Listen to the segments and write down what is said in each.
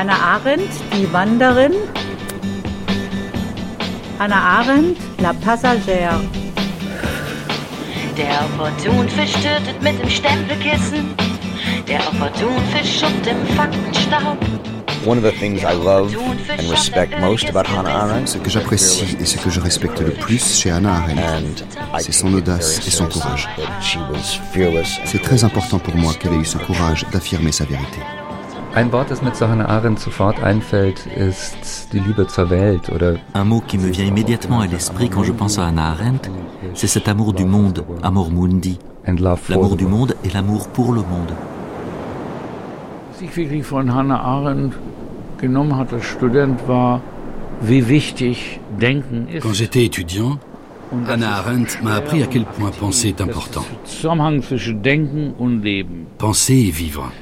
Hannah Arendt, die Wanderin. Hannah Arendt, La Passagère. Der Opportunfisch tötet mit dem Stempelkissen. Der Opportunfisch schuppt im Faktenstaub. One of the things I love and respect most about Hannah Arendt, Ce que j'apprécie et ce que je respecte le plus chez Hannah Arendt, c'est son audace et son courage. C'est très important pour moi qu'elle ait eu ce courage d'affirmer sa vérité. Ein Wort, das mir zu Hannah Arendt sofort einfällt, ist die Liebe zur Welt oder Un mot qui me vient immédiatement à l'esprit quand je pense à Hannah Arendt, c'est cet amour du monde, amor mundi. and love for L'amour the du monde et l'amour pour le monde. Was ich wirklich von Hannah Arendt genommen hatte als Student war, wie wichtig Denken ist. Quand j'étais étudiant, Ist Arendt m'a appris à quel point penser est important. Penser et vivre,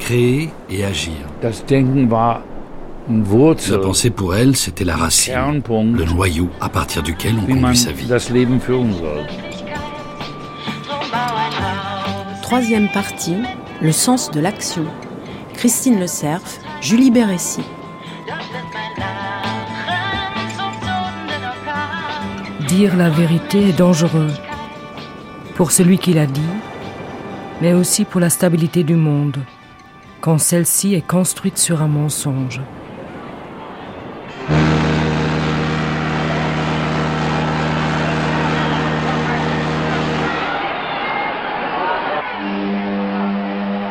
créer et agir. La pensée pour elle, c'était la racine, le noyau à partir duquel on conduit sa vie. Troisième partie, le sens de l'action. Christine Le Cerf, Julie Bérécy. Dire la vérité est dangereux pour celui qui la dit, mais aussi pour la stabilité du monde, quand celle-ci est construite sur un mensonge.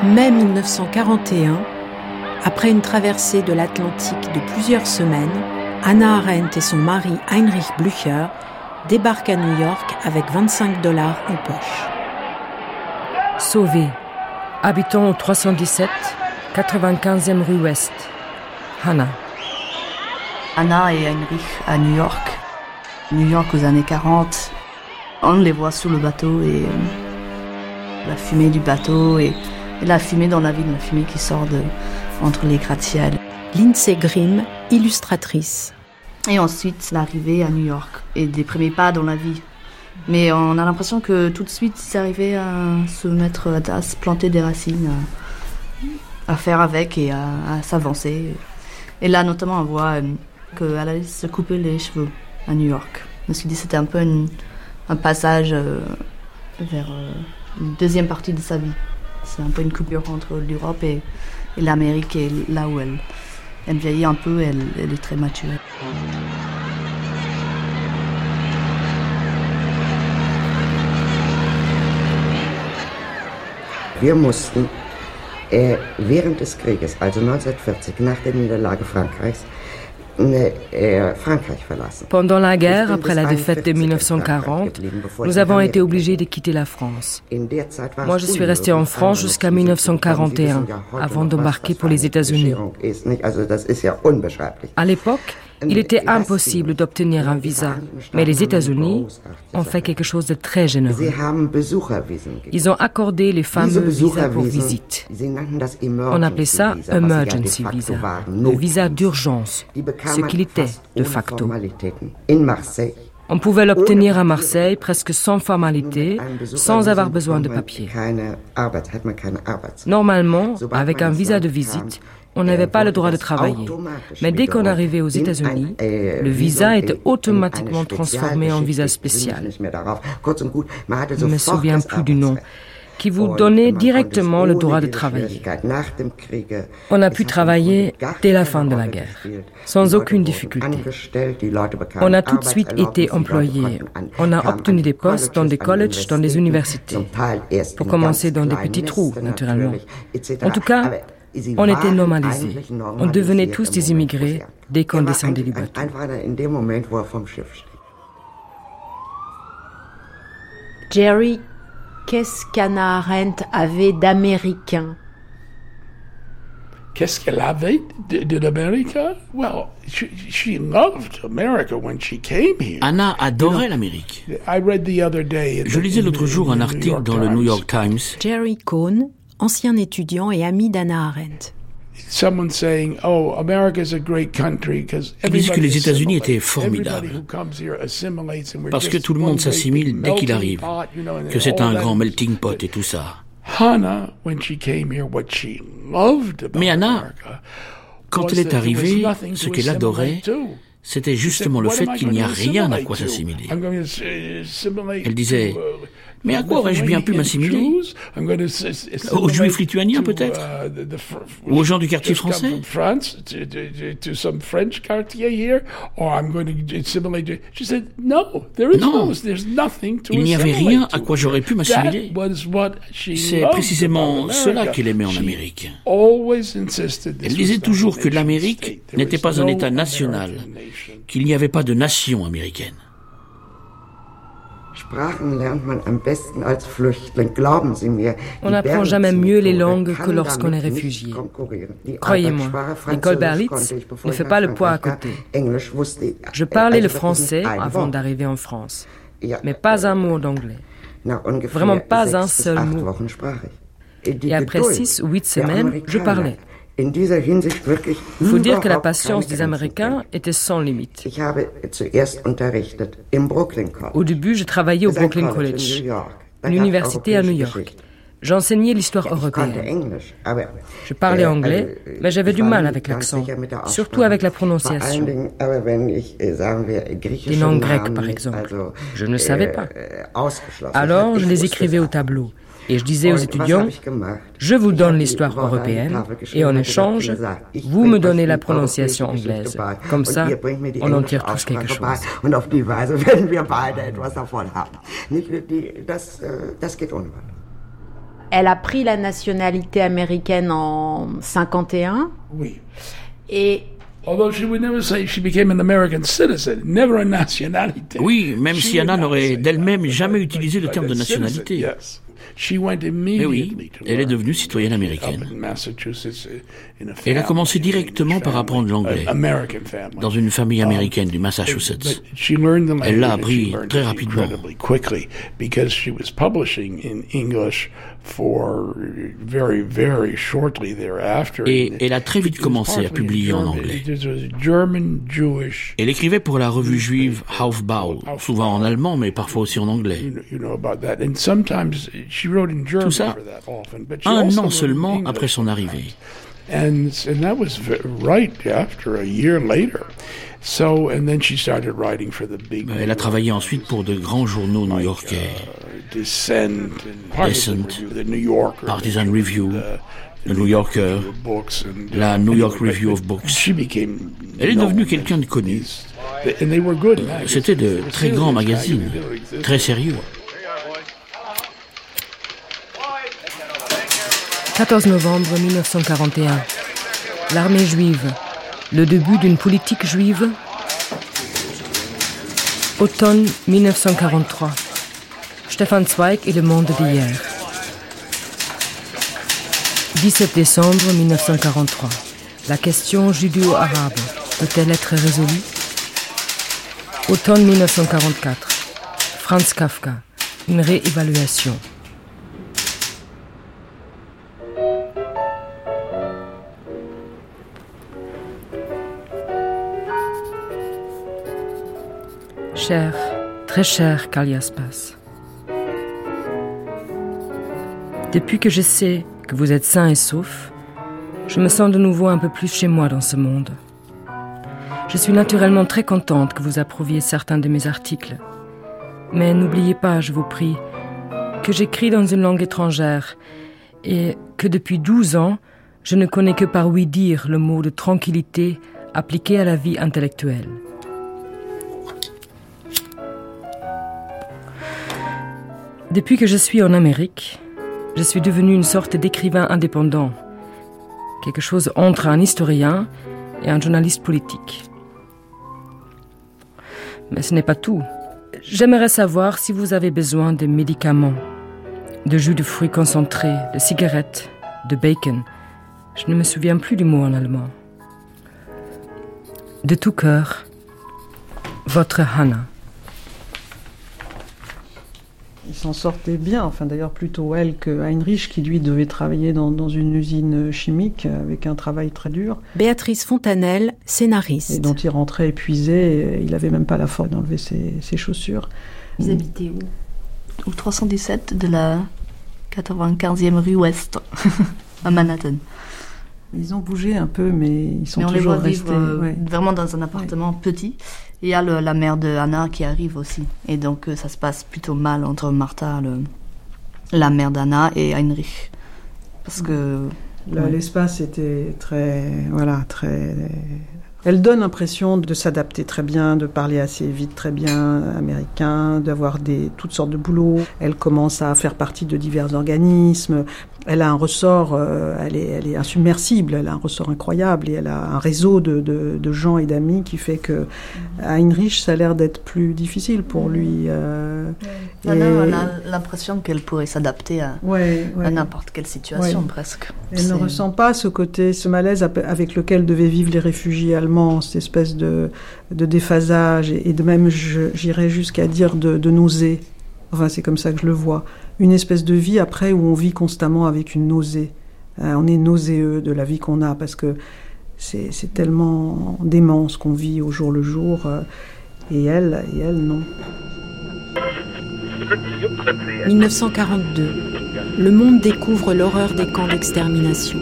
Mai 1941, après une traversée de l'Atlantique de plusieurs semaines, Hannah Arendt et son mari Heinrich Blücher débarquent à New York avec 25 dollars en poche. Sauvé, habitant au 317, 95e rue Ouest. Hannah. Anna et Heinrich à New York. New York aux années 40. On les voit sous le bateau et euh, la fumée du bateau et, et la fumée dans la ville, la fumée qui sort de, entre les gratte-ciels. Lindsay Grimm, illustratrice. Et ensuite l'arrivée à New York et des premiers pas dans la vie. Mais on a l'impression que tout de suite ils arrivaient à se mettre, à, se planter des racines, à, faire avec et à, s'avancer. Et là notamment on voit euh, qu'elle allait se couper les cheveux à New York. Je me suis dit c'était un peu un passage euh, vers euh, une deuxième partie de sa vie. C'est un peu une coupure entre l'Europe et l'Amérique et là où elle, elle vieillit un peu, elle, elle est très mature. Wir mussten äh, während des Krieges, also 1940, nach der Niederlage Frankreichs, Pendant la guerre, après la défaite de 1940, nous avons été obligés de quitter la France. Moi, je suis resté en France jusqu'à Ziele zu bekommen. Sie 1941, wissen ja heute avant d'embarquer pour les États-Unis. Unbeschreiblich. À l'époque, il était impossible d'obtenir un visa, mais les États-Unis ont fait quelque chose de très généreux. Ils ont accordé les fameux visas pour visite. On appelait ça Emergency Visa, le visa d'urgence, ce qu'il était de facto. On pouvait l'obtenir à Marseille presque sans formalité, sans avoir besoin de papier. Normalement, avec un visa de visite, on n'avait pas le droit de travailler. Mais dès qu'on arrivait aux États-Unis, äh, le visa était automatiquement transformé en visa spécial. Je ne me souviens plus du nom, qui vous donnait directement le droit de travailler. On a pu travailler dès la fin de la guerre, sans aucune difficulté. On a tout de suite été employés. On a obtenu des postes dans des Colleges, dans des universités. Pour commencer dans des petits trous, naturellement. En tout cas, on était normalisés. On devenait tous des immigrés dès qu'on descendait du bateau. Er. Jerry, qu'est-ce qu'Anna Arendt avait d'américain? Qu'est-ce qu'elle avait de, de l'Amérique? Well, she, she loved America when she came here. Anna adorait l'Amérique. I read the other day. in Je the- lisais in l'autre the- jour un article dans le New. York Times. Jerry Cohn, ancien étudiant et ami d'Anna Arendt. "Oh, Il disait que les États-Unis étaient formidables parce que tout le monde s'assimile dès qu'il arrive, que c'est un grand melting pot et tout ça. Mais Anna, quand elle est arrivée, ce qu'elle adorait, c'était justement le fait qu'il n'y a rien à quoi s'assimiler. Elle disait, mais à quoi aurais-je bien pu m'assimiler Aux juifs lituaniens peut-être Ou aux gens du quartier français Non, il n'y avait rien à quoi j'aurais pu m'assimiler. C'est précisément cela qu'elle aimait en Amérique. Elle disait toujours que l'Amérique n'était pas un État national, qu'il n'y avait pas de nation américaine. On n'apprend jamais mieux les langues que lorsqu'on est réfugié. Croyez-moi, l'école Berlitz ne fait pas le poids à côté. Je parlais le français avant d'arriver en France, mais pas un mot d'anglais. Vraiment pas un seul mot. Et après six ou huit semaines, je parlais. Il faut dire que la patience des Américains était sans limite. Au début, je travaillais au Brooklyn College, l'université à New York. J'enseignais l'histoire européenne. Je parlais anglais, mais j'avais du mal avec l'accent, surtout avec la prononciation. Les noms grecs, par exemple. Je ne savais pas. Alors, je les écrivais au tableau. Et je disais aux étudiants, je vous donne l'histoire européenne et en échange, vous me donnez la prononciation anglaise. Comme ça, on en tire tous quelque chose. Elle a pris la nationalité américaine en 51. Oui. Et oui, même si Anna n'aurait d'elle-même jamais utilisé le terme de nationalité. Mais oui, elle est devenue citoyenne américaine. Elle a commencé directement par apprendre l'anglais dans une famille américaine du Massachusetts. Elle l'a appris très rapidement. Et elle a très vite commencé à publier en anglais. Elle écrivait pour la revue juive Hofbau, souvent en allemand, mais parfois aussi en anglais. Tout ça, un an seulement après son arrivée. Elle a travaillé ensuite pour de grands journaux new-yorkais. Descent, Partisan Review, le New Yorker, la New York Review of Books. Elle est devenue quelqu'un de connu. C'était de très grands magazines, très sérieux. 14 novembre 1941. L'armée juive. Le début d'une politique juive. Automne 1943. Stefan Zweig et le monde d'hier. 17 décembre 1943. La question judéo-arabe peut-elle être résolue? Automne 1944. Franz Kafka. Une réévaluation. Cher, très cher Kaliaspas. Depuis que je sais que vous êtes sain et sauf, je me sens de nouveau un peu plus chez moi dans ce monde. Je suis naturellement très contente que vous approuviez certains de mes articles. Mais n'oubliez pas, je vous prie, que j'écris dans une langue étrangère et que depuis 12 ans, je ne connais que par oui dire le mot de tranquillité appliqué à la vie intellectuelle. Depuis que je suis en Amérique, je suis devenu une sorte d'écrivain indépendant, quelque chose entre un historien et un journaliste politique. Mais ce n'est pas tout. J'aimerais savoir si vous avez besoin de médicaments, de jus de fruits concentrés, de cigarettes, de bacon. Je ne me souviens plus du mot en allemand. De tout cœur, votre Hannah. Il s'en sortait bien, enfin d'ailleurs plutôt elle que Heinrich qui lui devait travailler dans, une usine chimique avec un travail très dur. Béatrice Fontanelle, scénariste. Et dont il rentrait épuisé, il n'avait même pas la force d'enlever ses, chaussures. Vous habitez où? Au 317 de la 95e rue Ouest, à Manhattan. Ils ont bougé un peu, mais ils sont mais on toujours les voit restés. vivre, ouais. vraiment dans un appartement petit. Et il y a le- la mère de Anna qui arrive aussi. Et donc euh, ça se passe plutôt mal entre Martha, le- la mère d'Anna, et Heinrich. Parce que... Ouais. L'espace était très, voilà, très. Elle donne l'impression de s'adapter très bien, de parler assez vite, très bien américain, d'avoir des toutes sortes de boulots. Elle commence à faire partie de divers organismes. Elle a un ressort, euh, elle, est, elle est insubmersible, elle a un ressort incroyable et elle a un réseau de, de, de gens et d'amis qui fait que Heinrich, ça a l'air d'être plus difficile pour lui. euh, et- on a l'impression qu'elle pourrait s'adapter à, Ouais, ouais. à n'importe quelle situation Ouais. presque. Elle ne ressent pas ce côté, ce malaise avec lequel devaient vivre les réfugiés allemands, cette espèce de, de déphasage et, et de même, j'irais jusqu'à dire de, de nausée. Enfin, c'est comme ça que je le vois. Une espèce de vie après où on vit constamment avec une nausée. Euh, on est nauséeux de la vie qu'on a parce que c'est c'est tellement dément ce qu'on vit au jour le jour. euh, et elle, et elle, non. 1942. Le monde découvre l'horreur des camps d'extermination.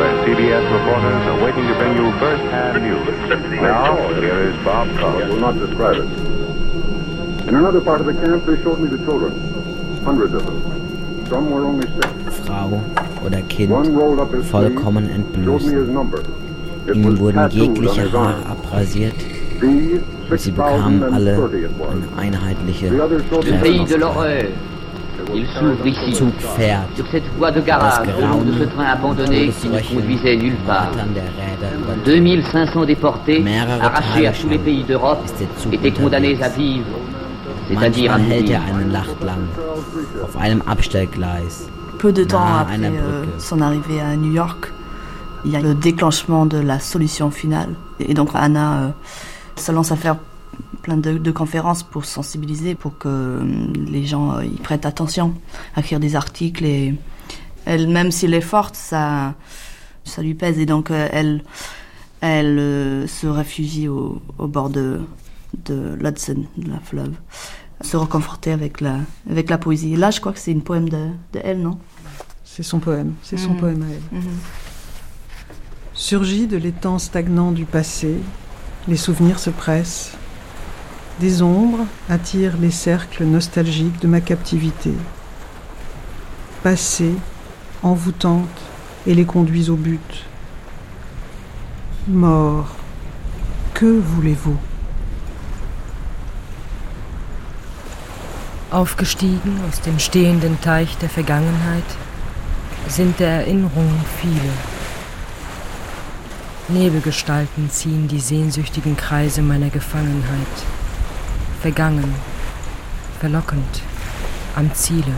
Where CBS reporters are waiting to bring you first-hand news. Now, here is Bob I will not describe it. In another part of the camp, they showed me the children. Hundreds of them. Some were only six. Frau oder Kind One rolled up his sleeve, vollkommen showed me entblößt. his number. It Ihnen was wurden tattooed on jegliche his Haare arm. abrasiert und sie bekamen alle 6030 it was. eine einheitliche The Il s'ouvre ici, sur cette voie de garage, au long de ce train abandonné qui ne conduisait nulle part. Martern der Räder über 2500 déportés, arrachés à tous les pays d'Europe, étaient condamnés à vivre, c'est-à-dire à er mourir. Abstellgleis. Peu de temps après euh, son arrivée à New York, il y a le déclenchement de la solution finale. Et donc Anna euh, se lance à faire plein de, de conférences pour sensibiliser, pour que euh, les gens euh, y prêtent attention, à écrire des articles. Et elle, même s'il est forte, ça, ça lui pèse. Et donc euh, elle, elle se réfugie au, au bord de, de l'Hudson, de la fleuve, se reconforter avec la, avec la poésie. Et là, je crois que c'est une poème de, de elle, non? C'est son poème, c'est son Mhm. poème à elle. Mhm. Surgit de l'étang stagnant du passé, les souvenirs se pressent. Des ombres attirent les cercles nostalgiques de ma captivité. Passées, envoûtantes, et les conduisent au but. Mort, que voulez-vous Aufgestiegen aus dem stehenden Teich der Vergangenheit sind der Erinnerungen viele. Nebelgestalten ziehen die sehnsüchtigen Kreise meiner Gefangenheit. Vergangen, verlockend, am Ziele.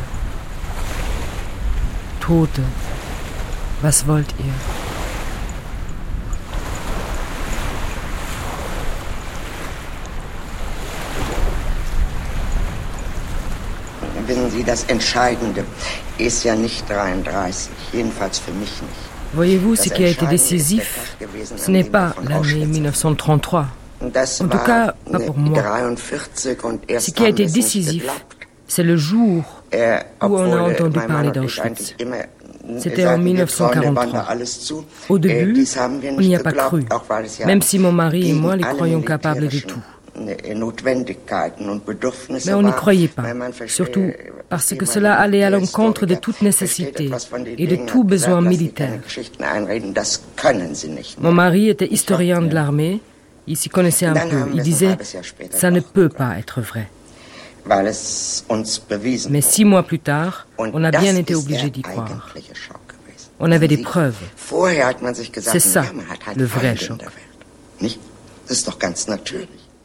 Tote, was wollt ihr? Wissen Sie, das Entscheidende ist ja nicht 33, jedenfalls für mich nicht. Voyez-vous, ce qui a été décisif, ce n'est pas l'année Auschwitz 1933. En tout cas, pas pour moi. 43 und erst Ce qui a été décisif, c'est le jour Äh, où on a äh, entendu parler d'Auschwitz. C'était en sagten, wir trauen der Bande 1943. alles zu. Au Äh, début, on n'y a pas cru, même si mon mari et moi les alle croyions capables de tout. äh, Mais on n'y croyait pas, surtout parce que cela allait à l'encontre de toute nécessité et de tout besoin militaire. Mon mari était historien de l'armée, il s'y connaissait un peu. Il disait, ça ne peut pas être vrai. Mais six mois plus tard, on a bien été obligé d'y croire. On avait des preuves. C'est ça, le vrai choc. der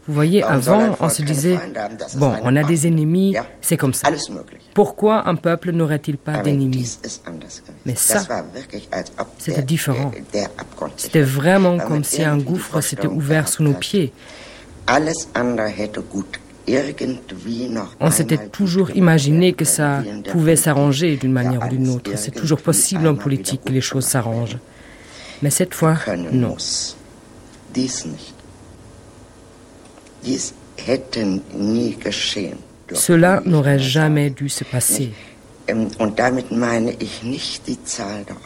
Vous voyez, avant, on se disait, bon, on a des ennemis, Ja, c'est comme ça. Pourquoi un peuple n'aurait-il pas d'ennemis. Mais ça, c'était différent. C'était vraiment comme si un gouffre s'était ouvert sous nos pieds. On s'était toujours imaginé que ça pouvait s'arranger d'une manière ou d'une autre. C'est toujours possible en politique que les choses s'arrangent. Mais cette fois, non. Cela n'aurait jamais dû se passer.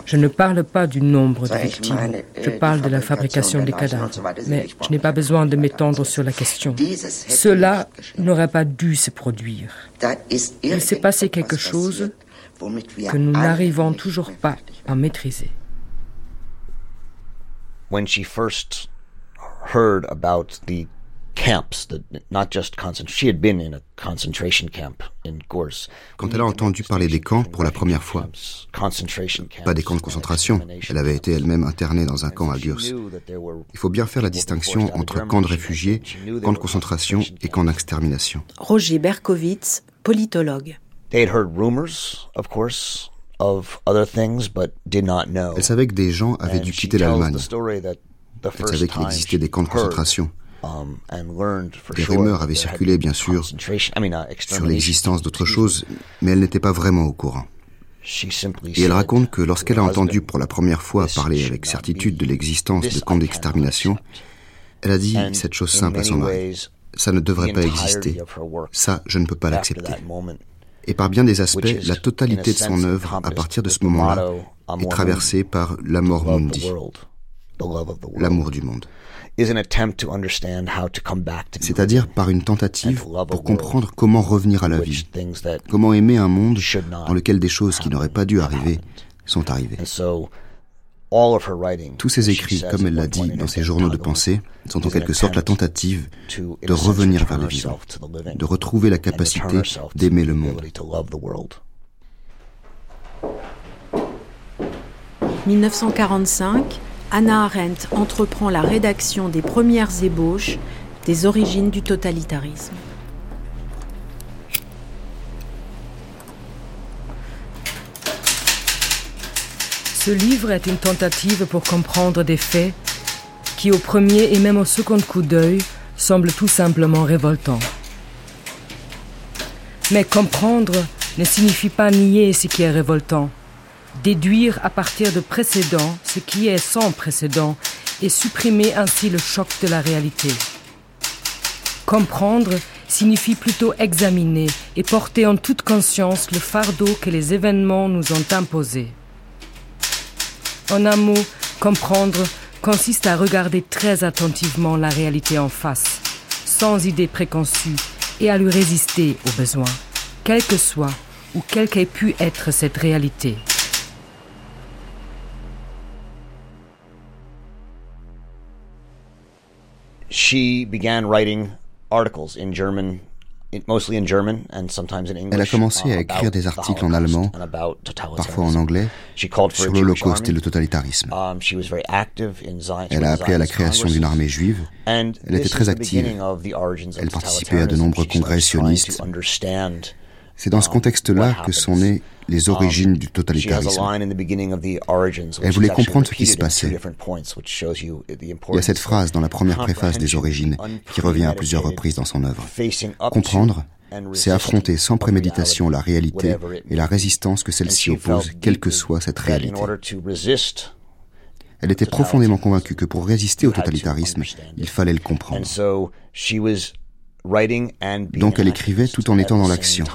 Je ne parle pas du nombre de victimes, je parle de la fabrication des cadavres. Mais je n'ai pas besoin de m'étendre sur la question. Cela n'aurait pas dû se produire. Il s'est passé quelque chose que nous n'arrivons toujours pas à maîtriser. When she first heard about the camps, the, not just concentration. She had been in a concentration camp in Gors. Quand elle a entendu parler des camps pour la première fois, pas des camps de concentration, elle avait été elle-même internée dans un camp à Gurs. Il faut bien faire la distinction entre camps de réfugiés, camps de concentration et camps d'extermination. Roger Berkowitz, politologue. They had heard rumors, of course, of other things, but did not know. Elle savait que des gens avaient dû quitter l'Allemagne. Elle savait qu'il existait des camps de concentration. Um, Des rumeurs avaient circulé, bien sûr, uh, sur l'existence d'autres choses, mais elle n'était pas vraiment au courant. Et elle raconte que lorsqu'elle a entendu pour la première fois parler avec certitude de l'existence de camps d'extermination, elle a dit cette chose simple à son mari. Ça ne devrait pas exister. Ça, je ne peux pas l'accepter. Et par bien des aspects, la totalité de son œuvre, à partir de ce moment-là, est traversée par l'amor mundi, l'amour du monde c'est-à-dire par une tentative pour comprendre comment revenir à la vie, comment aimer un monde dans lequel des choses qui n'auraient pas dû arriver sont arrivées. Tous ses écrits, comme elle l'a dit dans ses journaux de pensée, sont en quelque sorte la tentative de revenir vers le vivant, de retrouver la capacité d'aimer le monde. 1945, Anna Arendt entreprend la rédaction des premières ébauches des origines du totalitarisme. Ce livre est une tentative pour comprendre des faits qui au premier et même au second coup d'œil semblent tout simplement révoltants. Mais comprendre ne signifie pas nier ce qui est révoltant déduire à partir de précédents ce qui est sans précédent et supprimer ainsi le choc de la réalité. Comprendre signifie plutôt examiner et porter en toute conscience le fardeau que les événements nous ont imposé. En un mot, comprendre consiste à regarder très attentivement la réalité en face, sans idée préconçue, et à lui résister au besoin, quelle que soit ou quelle qu'ait pu être cette réalité. She began writing articles in German mostly in German and sometimes in English, Elle a commencé à uh, écrire des articles en allemand, parfois en anglais, sur l'Holocauste et le totalitarisme. Um, Elle a appelé à la création d'une armée juive. Elle était très active. Elle participait à de nombreux congrès sionistes. C'est dans ce um, contexte-là que sont nées les um, origines du totalitarisme. Elle voulait comprendre ce qui se passait. Il y a cette phrase dans la première préface des origines qui revient à plusieurs reprises dans son œuvre. Comprendre, c'est affronter sans préméditation la réalité et la résistance que celle-ci oppose, quelle que soit cette réalité. Elle était profondément convaincue que pour résister au totalitarisme, il fallait le comprendre. Donc elle écrivait tout en étant dans l'action.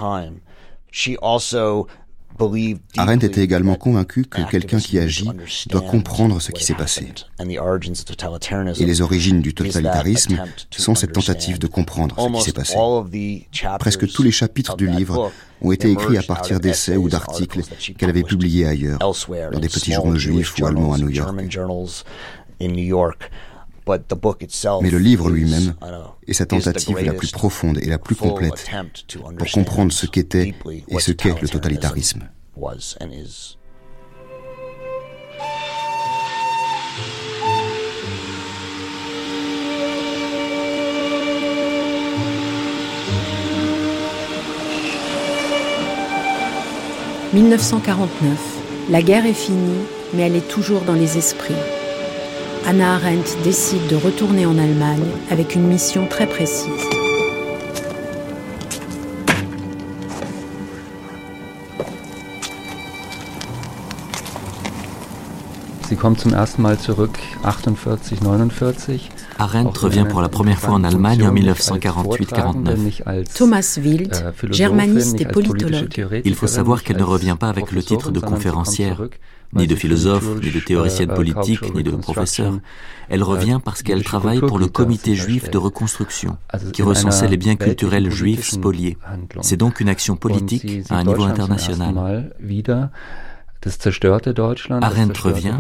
Arendt était également convaincu que quelqu'un qui agit doit comprendre ce qui s'est passé. Et les origines du totalitarisme sont cette tentative de comprendre ce qui s'est passé. Presque tous les chapitres du livre ont été écrits à partir d'essais ou d'articles qu'elle avait publiés ailleurs, dans des petits journaux juifs ou allemands à New York. Mais le livre lui-même est sa tentative la plus profonde et la plus complète pour comprendre ce qu'était et ce qu'est le totalitarisme. « 1949. La guerre est finie, mais elle est toujours dans les esprits. Anna Arendt décide de retourner en Allemagne avec une mission très précise. Arendt revient pour la première fois en Allemagne en 1948-49. Thomas Wild, äh, germaniste et politologue. Il faut savoir qu'elle ne revient pas avec le titre de conférencière, ni de philosophe, ni de théoricienne politique, ni de professeur. Elle revient parce qu'elle travaille pour le comité juif de reconstruction, qui recensait les biens culturels juifs spoliés. C'est donc une action politique à un niveau international. Arendt revient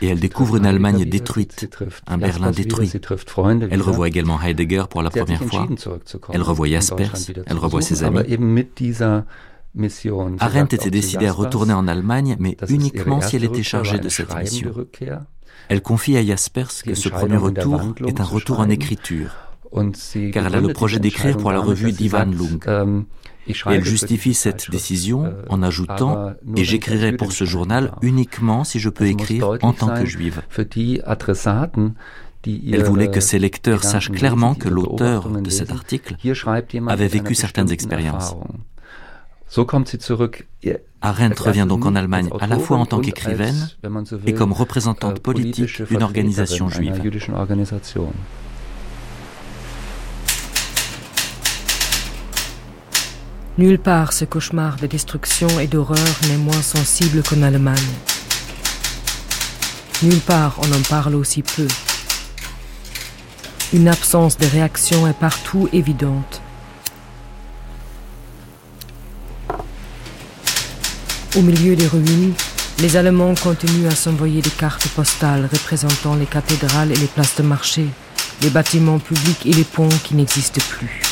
et elle découvre une Allemagne détruite, un Berlin détruit. Elle revoit également Heidegger pour la première fois. Elle revoit Jaspers, elle revoit ses amis. Arendt était décidée à retourner en Allemagne, mais uniquement si elle était chargée de cette mission. Elle confie à Jaspers que ce premier retour est un retour en écriture, car elle a le projet d'écrire pour la revue d'Ivan Lung. Elle justifie cette décision äh, en ajoutant ⁇ Et j'écrirai pour ce journal uniquement si je peux écrire en tant que juive ⁇ elle voulait que ses lecteurs sachent clairement que l'auteur de cet article avait vécu certaines expériences. Arendt revient donc en Allemagne à la fois en tant qu'écrivaine et comme représentante politique d'une organisation juive. Nulle part ce cauchemar de destruction et d'horreur n'est moins sensible qu'en Allemagne. Nulle part on en parle aussi peu. Une absence de réaction est partout évidente. Au milieu des ruines, les Allemands continuent à s'envoyer des cartes postales représentant les cathédrales et les places de marché, les bâtiments publics et les ponts qui n'existent plus.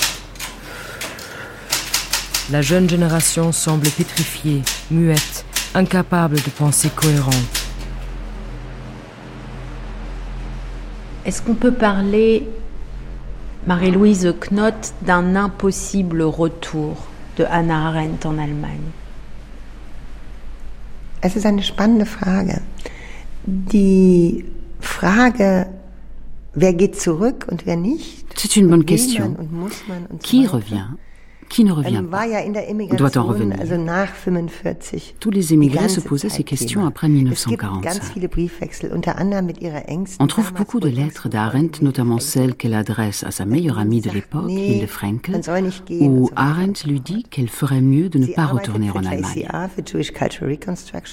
La jeune génération semble pétrifiée, muette, incapable de penser cohérente. Est-ce qu'on peut parler, Marie-Louise Knott, d'un impossible retour de Hannah Arendt en Allemagne? Es ist eine spannende Frage. Die Frage, wer geht zurück und wer nicht? C'est une bonne question. Qui revient? Qui ne revient pas On doit en revenir. Tous les émigrés se posaient ces questions après 1945. On trouve beaucoup de lettres d'Arendt, notamment celles qu'elle adresse à sa meilleure amie de l'époque, Hilde Frankel, où Arendt lui dit qu'elle ferait mieux de ne pas retourner en Allemagne.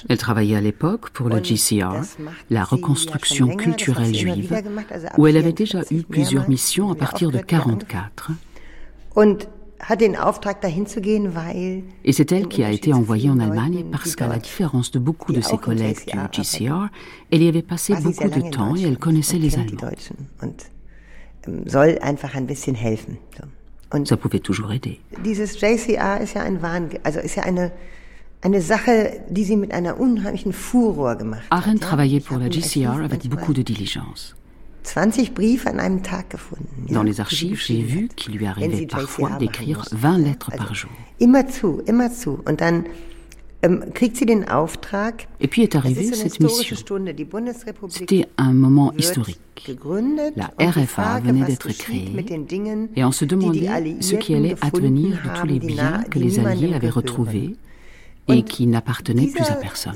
Elle travaillait à l'époque pour le GCR, la reconstruction culturelle juive, où elle avait déjà eu plusieurs missions à partir de 1944. Et c'est elle qui a été envoyée en Allemagne parce qu'à la différence de beaucoup de ses collègues du GCR, elle y avait passé beaucoup de temps et elle connaissait les Allemands. Ähm, Ça pouvait toujours aider. Arendt travaillait pour la GCR avec beaucoup de diligence. Dans les archives, j'ai vu qu'il lui arrivait parfois d'écrire 20 lettres par jour. Et puis est arrivée cette mission. C'était un moment historique. La RFA venait d'être créée et on se demandait ce qui allait advenir de tous les biens que les Alliés avaient retrouvés et qui n'appartenaient plus à personne.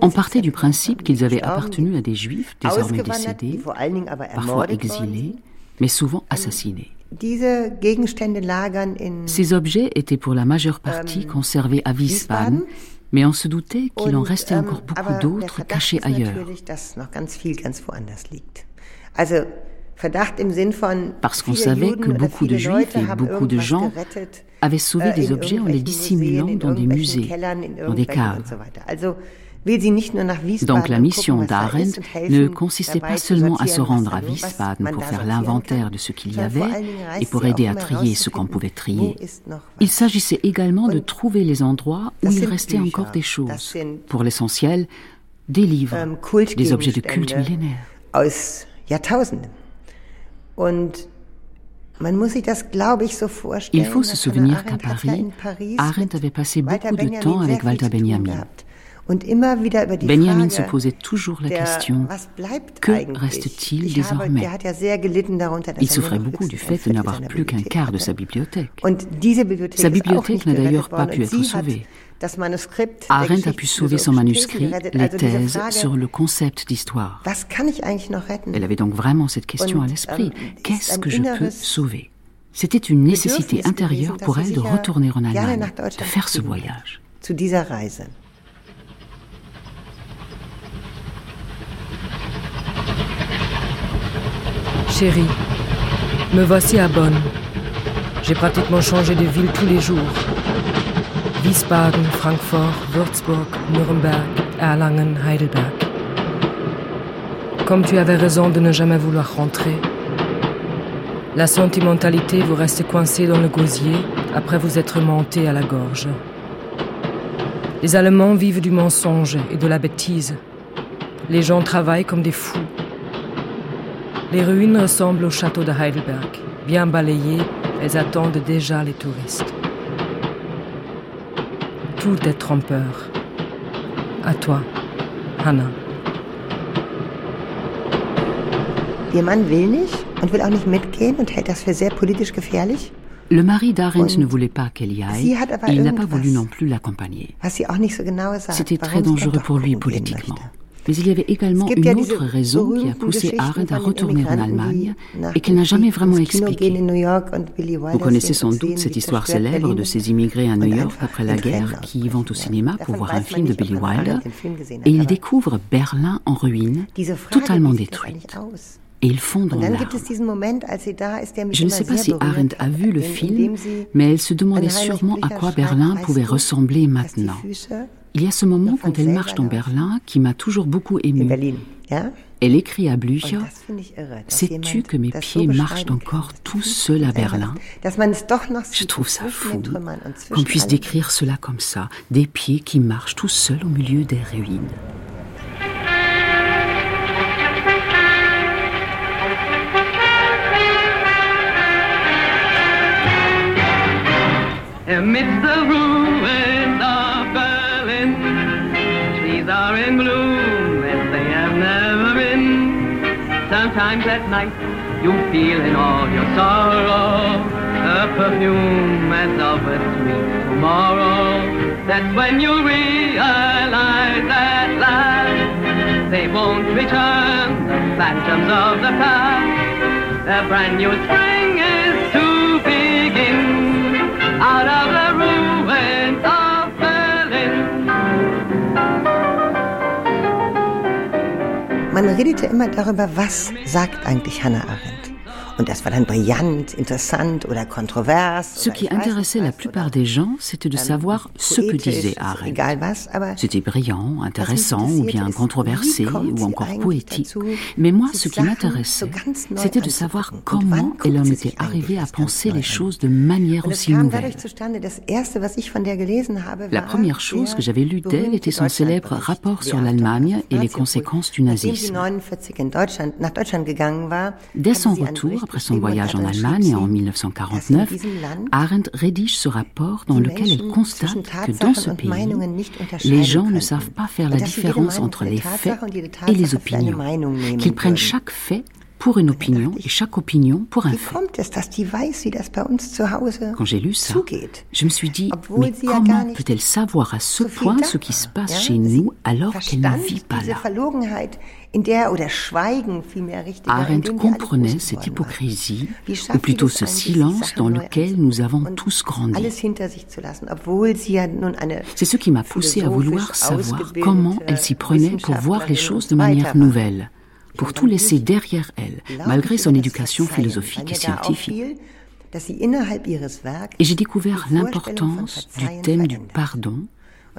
On partait du principe qu'ils avaient appartenu à des juifs désormais décédés, parfois exilés, mais souvent assassinés. Ces objets étaient pour la majeure partie ähm, conservés à Wiesbaden, mais on se doutait qu'il en restait ähm, encore beaucoup d'autres cachés ailleurs. Parce qu'on savait que beaucoup de juifs et beaucoup de gens avaient sauvé äh, des objets en les dissimulant dans des musées, dans des caves. Donc la mission d'Arendt ne consistait pas seulement à se rendre à Wiesbaden pour faire l'inventaire de ce qu'il y avait et pour aider à trier ce qu'on pouvait trier. Il s'agissait également de trouver les endroits où il restait encore des choses. Pour l'essentiel, des livres, ähm, des objets de culte millénaire. Il faut se souvenir qu'à Paris, Arendt avait passé beaucoup de temps avec Walter Benjamin. Benjamin se posait toujours la question que reste-t-il désormais? Il souffrait beaucoup du fait de n'avoir plus qu'un quart de sa bibliothèque. Sa bibliothèque n'a d'ailleurs pas pu être sauvée. Arendt a pu sauver son manuscrit, les thèses sur le concept d'histoire. Elle avait donc vraiment cette question à l'esprit. Ähm, Qu'est-ce que je peux sauver? C'était une nécessité intérieure pour elle de retourner en Allemagne, de faire ce voyage. Chérie, me voici à Bonn. J'ai pratiquement changé de ville tous les jours. Wiesbaden, Francfort, Würzburg, Nuremberg, Erlangen, Heidelberg. Comme tu avais raison de ne jamais vouloir rentrer, la sentimentalité vous reste coincée dans le gosier après vous être monté à la gorge. Les Allemands vivent du mensonge et de la bêtise. Les gens travaillent comme des fous. Les ruines ressemblent au château de Heidelberg. Bien balayées, elles attendent déjà les touristes. Tout est trompeur. À toi, Hannah. Ihr Mann will nicht und will auch nicht mitgehen und hält das für sehr politisch gefährlich. Le mari d'Arendt ne voulait pas qu'elle y aille et il n'a pas voulu non plus l'accompagner. C'était très dangereux pour lui politiquement. Mais il y avait également une autre raison qui a poussé Arendt à retourner en Allemagne et qu'elle n'a jamais vraiment expliquée. Vous connaissez sans doute cette histoire célèbre de ces immigrés à New York après la guerre qui y vont au cinéma pour voir un film de Billy Wilder et ils découvrent Berlin en ruine, totalement détruite et ils font dans l'âme. Je ne sais pas si Arendt a vu le film, mais elle se demandait sûrement à quoi Berlin pouvait ressembler maintenant. Il y a ce moment quand elle marche dans Berlin qui m'a toujours beaucoup ému. Elle écrit à Blücher Sais-tu que mes pieds marchent encore tout seuls à Berlin? Je trouve ça fou qu'on puisse décrire cela comme ça, des pieds qui marchent tout seuls au milieu des ruines. Amidst the Sometimes at night you feel in all your sorrow the perfume as of a sweet tomorrow. That's when you realize at last they won't return, the phantoms of the past. A brand new spring is to begin. out of the Man redete immer darüber, was sagt eigentlich Hannah Arendt. Ce qui intéressait la plupart des gens, c'était de ähm, savoir ce que disait Arendt. C'était brillant, intéressant, ou bien controversé, ou encore poétique. Mais moi, ce qui m'intéressait, c'était de savoir comment elle en était arrivée à penser les choses de manière aussi nouvelle. La première chose que j'avais lue d'elle était son célèbre rapport sur l'Allemagne et les conséquences du nazisme. Dès son retour, après son voyage en Allemagne en 1949, Arendt rédige ce rapport dans lequel elle constate que dans ce pays, les gens ne savent pas faire la différence entre les faits et les opinions, qu'ils prennent chaque fait pour une opinion et chaque opinion pour un fait. Quand j'ai lu ça, je me suis dit, mais comment peut-elle savoir à ce point ce qui se passe chez nous alors qu'elle ne vit pas là? Arendt comprenait cette hypocrisie, ou plutôt ce silence dans lequel nous avons tous grandi. C'est ce qui m'a poussé à vouloir savoir comment elle s'y prenait pour voir les choses de manière nouvelle pour tout laisser derrière elle, malgré son éducation philosophique et scientifique. Et j'ai découvert l'importance du thème du pardon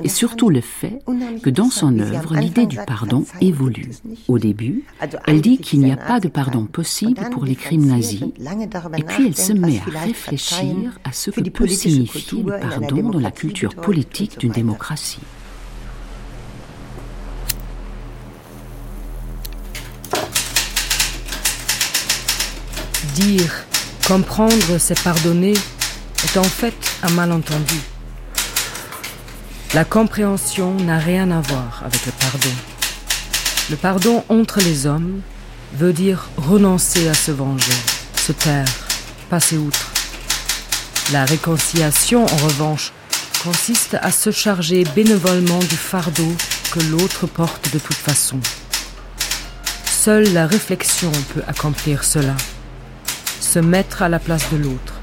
et surtout le fait que dans son œuvre, l'idée du pardon évolue. Au début, elle dit qu'il n'y a pas de pardon possible pour les crimes nazis, et puis elle se met à réfléchir à ce que peut signifier le pardon dans la culture politique d'une démocratie. Dire, comprendre, c'est pardonner est en fait un malentendu. La compréhension n'a rien à voir avec le pardon. Le pardon entre les hommes veut dire renoncer à se venger, se taire, passer outre. La réconciliation, en revanche, consiste à se charger bénévolement du fardeau que l'autre porte de toute façon. Seule la réflexion peut accomplir cela, se mettre à la place de l'autre.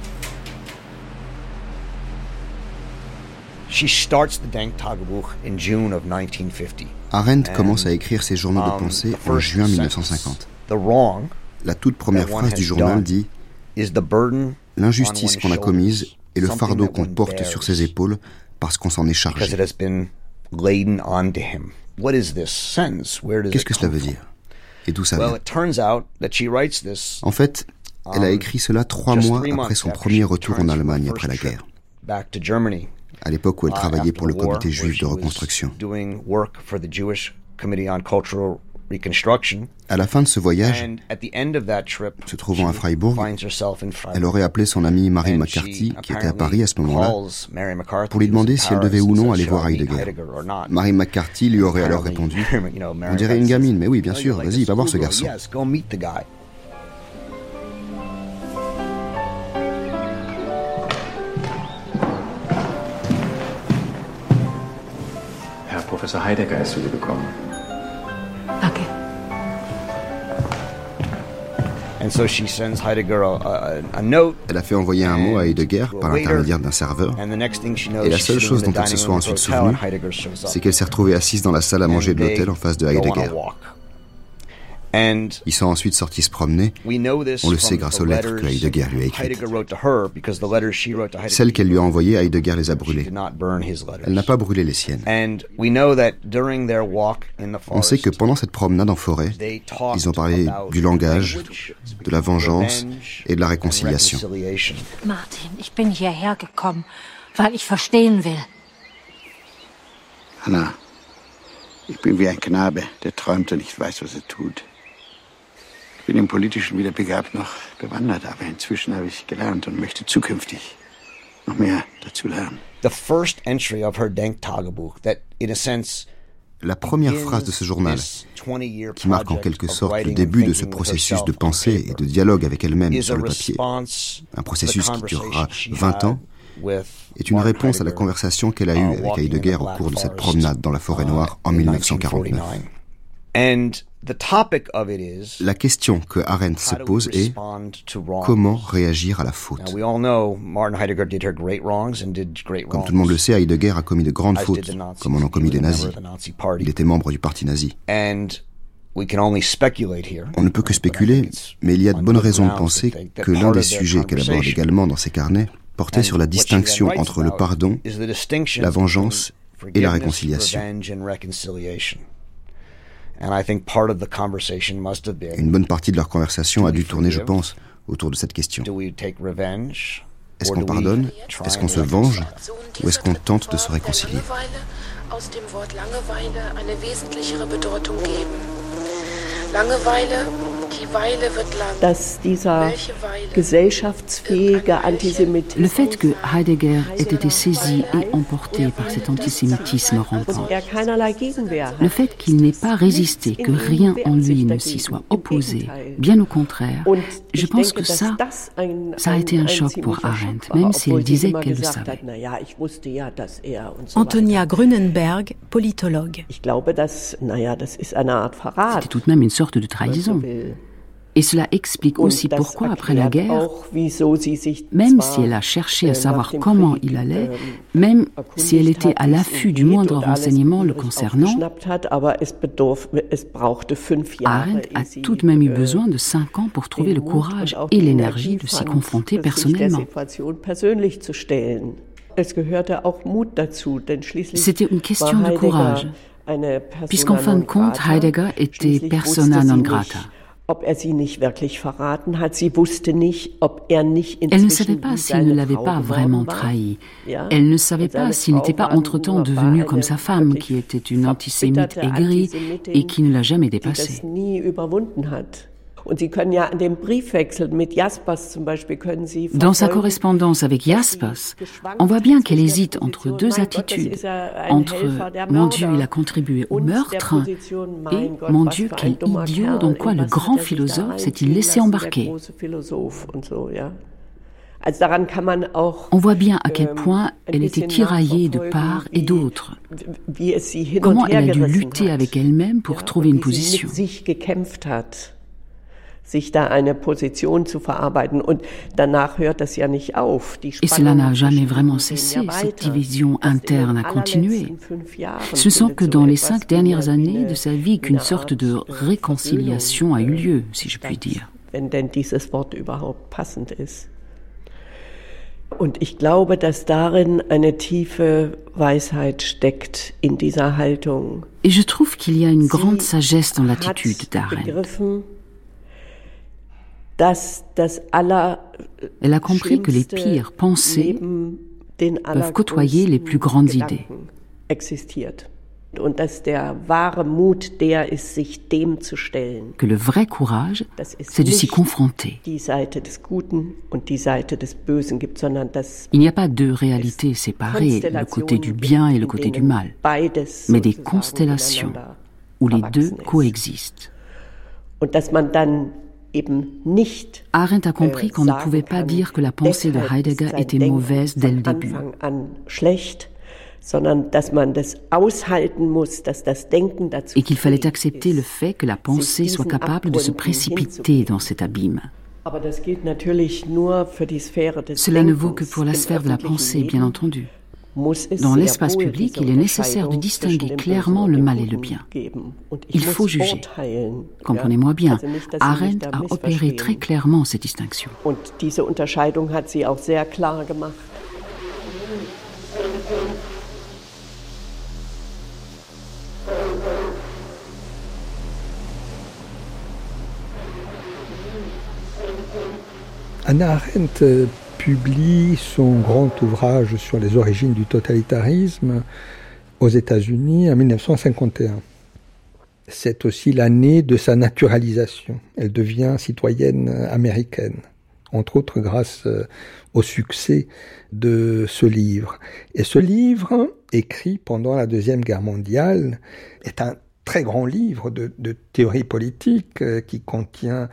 Arendt commence à écrire ses journaux de pensée en juin 1950. La toute première phrase du journal dit L'injustice qu'on a commise est le fardeau qu'on porte sur ses épaules parce qu'on s'en est chargé. Qu'est-ce que cela veut dire? Et d'où ça vient En fait, elle a écrit cela trois mois après son premier retour en Allemagne après la guerre à l'époque où elle travaillait pour le comité juif de reconstruction. À la fin de ce voyage, se trouvant à Freiburg, elle aurait appelé son amie Mary McCarthy, qui était à Paris à ce moment-là, pour lui demander si elle devait ou non aller voir Heidegger. Mary McCarthy lui aurait alors répondu On dirait une gamine, mais oui, bien sûr, vas-y, va voir ce garçon. Professor Heidegger ist zu dir gekommen. Elle a fait envoyer un mot à Heidegger par l'intermédiaire d'un serveur. Et la seule chose dont elle se soit ensuite souvenue, c'est qu'elle s'est retrouvée assise dans la salle à manger de l'hôtel en face de Heidegger. Ils sont ensuite sortis se promener. On le sait grâce aux lettres que Heidegger lui a écrites. Celles qu'elle lui a envoyées, Heidegger les a brûlées. Elle n'a pas brûlé les siennes. On sait que pendant cette promenade en forêt, ils ont parlé du langage, de la vengeance et de la réconciliation. Martin, ich bin hierher gekommen, weil ich verstehen will. Anna, ich bin wie ein Knabe, der träumt und nicht weiß, was er tut. Ich bin im Politischen weder begabt noch bewandert, aber inzwischen habe ich gelernt und möchte zukünftig noch mehr dazu lernen. The first entry of her Denktagebuch that in a sense la première phrase de ce journal, qui marque en quelque sorte le début de ce processus de pensée et de dialogue avec elle-même sur le papier, un processus qui durera 20 ans, est une réponse à la conversation qu'elle a eue avec Heidegger au cours de cette promenade dans la forêt noire en 1949. La question que Arendt se pose est comment réagir à la faute. Comme tout le monde le sait, Heidegger a commis de grandes fautes, comme on en commis des nazis. Il était membre du parti nazi. On ne peut que spéculer, mais il y a de bonnes raisons de penser que l'un des sujets qu'elle aborde également dans ses carnets portait sur la distinction entre le pardon, la vengeance et la réconciliation. Une bonne partie de leur conversation a dû tourner, je pense, autour de cette question. Est-ce qu'on pardonne? Est-ce qu'on se venge? Ou est-ce qu'on tente de se réconcilier? Le fait que Heidegger ait été saisi et emporté par cet antisémitisme rampant, le fait qu'il n'ait pas résisté, que rien en lui ne s'y soit opposé, bien au contraire, je pense que ça, ça a été un choc pour Arendt, même si elle disait qu'elle le savait. Antonia Grunenberg, politologue. C'était tout de même une sorte de trahison. Et cela explique aussi pourquoi, après la guerre, même si elle a cherché à savoir comment il allait, même si elle était à l'affût du moindre renseignement le concernant, Arendt a tout de même eu besoin de cinq ans pour trouver le courage et l'énergie de s'y confronter personnellement. C'était une question de courage, puisqu'en fin de compte, Heidegger était persona non grata. Er elle ne savait pas s'il ne l'avait pas vraiment trahi. Elle ne savait pas s'il n'était pas entre-temps devenu comme sa femme, qui était une antisémite aigrie et qui ne l'a jamais dépassée. Dans sa correspondance avec Jaspers, on voit bien qu'elle hésite entre deux attitudes. Entre Mon Dieu, il a contribué au meurtre et Mon Dieu, quel idiot dans quoi le grand philosophe s'est-il laissé embarquer? On voit bien à quel point elle était tiraillée de part et d'autre. Comment elle a dû lutter avec elle-même pour trouver une position? Cela n'a jamais vraiment cessé, cette division interne a continué. Ce ne sont que dans les cinq dernières années de sa vie qu'une sorte de réconciliation a eu lieu, si je puis dire. Und ich glaube, dass darin eine tiefe Weisheit steckt in dieser Haltung. Et je trouve qu'il y a une grande sagesse dans l'attitude d'Arendt. Elle a compris que les pires pensées peuvent côtoyer les plus grandes idées. Que le vrai courage, c'est de s'y confronter. Il n'y a pas deux réalités séparées, le côté du bien et le côté du mal, mais des constellations où les deux coexistent. Arendt a compris qu'on ne pouvait pas dire que la pensée de Heidegger était mauvaise dès le début et qu'il fallait accepter le fait que la pensée soit capable de se précipiter dans cet abîme. Cela ne vaut que pour la sphère de la pensée, bien entendu. Dans l'espace public, il est nécessaire de distinguer clairement le mal et le bien. Il faut juger. Comprenez-moi bien, Arendt a opéré très clairement cette distinction. Anna Arendt euh, publie son grand ouvrage sur les origines du totalitarisme aux États-Unis en 1951. C'est aussi l'année de sa naturalisation. Elle devient citoyenne américaine, entre autres grâce euh, au succès de ce livre. Et ce livre, écrit pendant la Deuxième Guerre mondiale, est un très grand livre de, de théorie politique euh, qui contient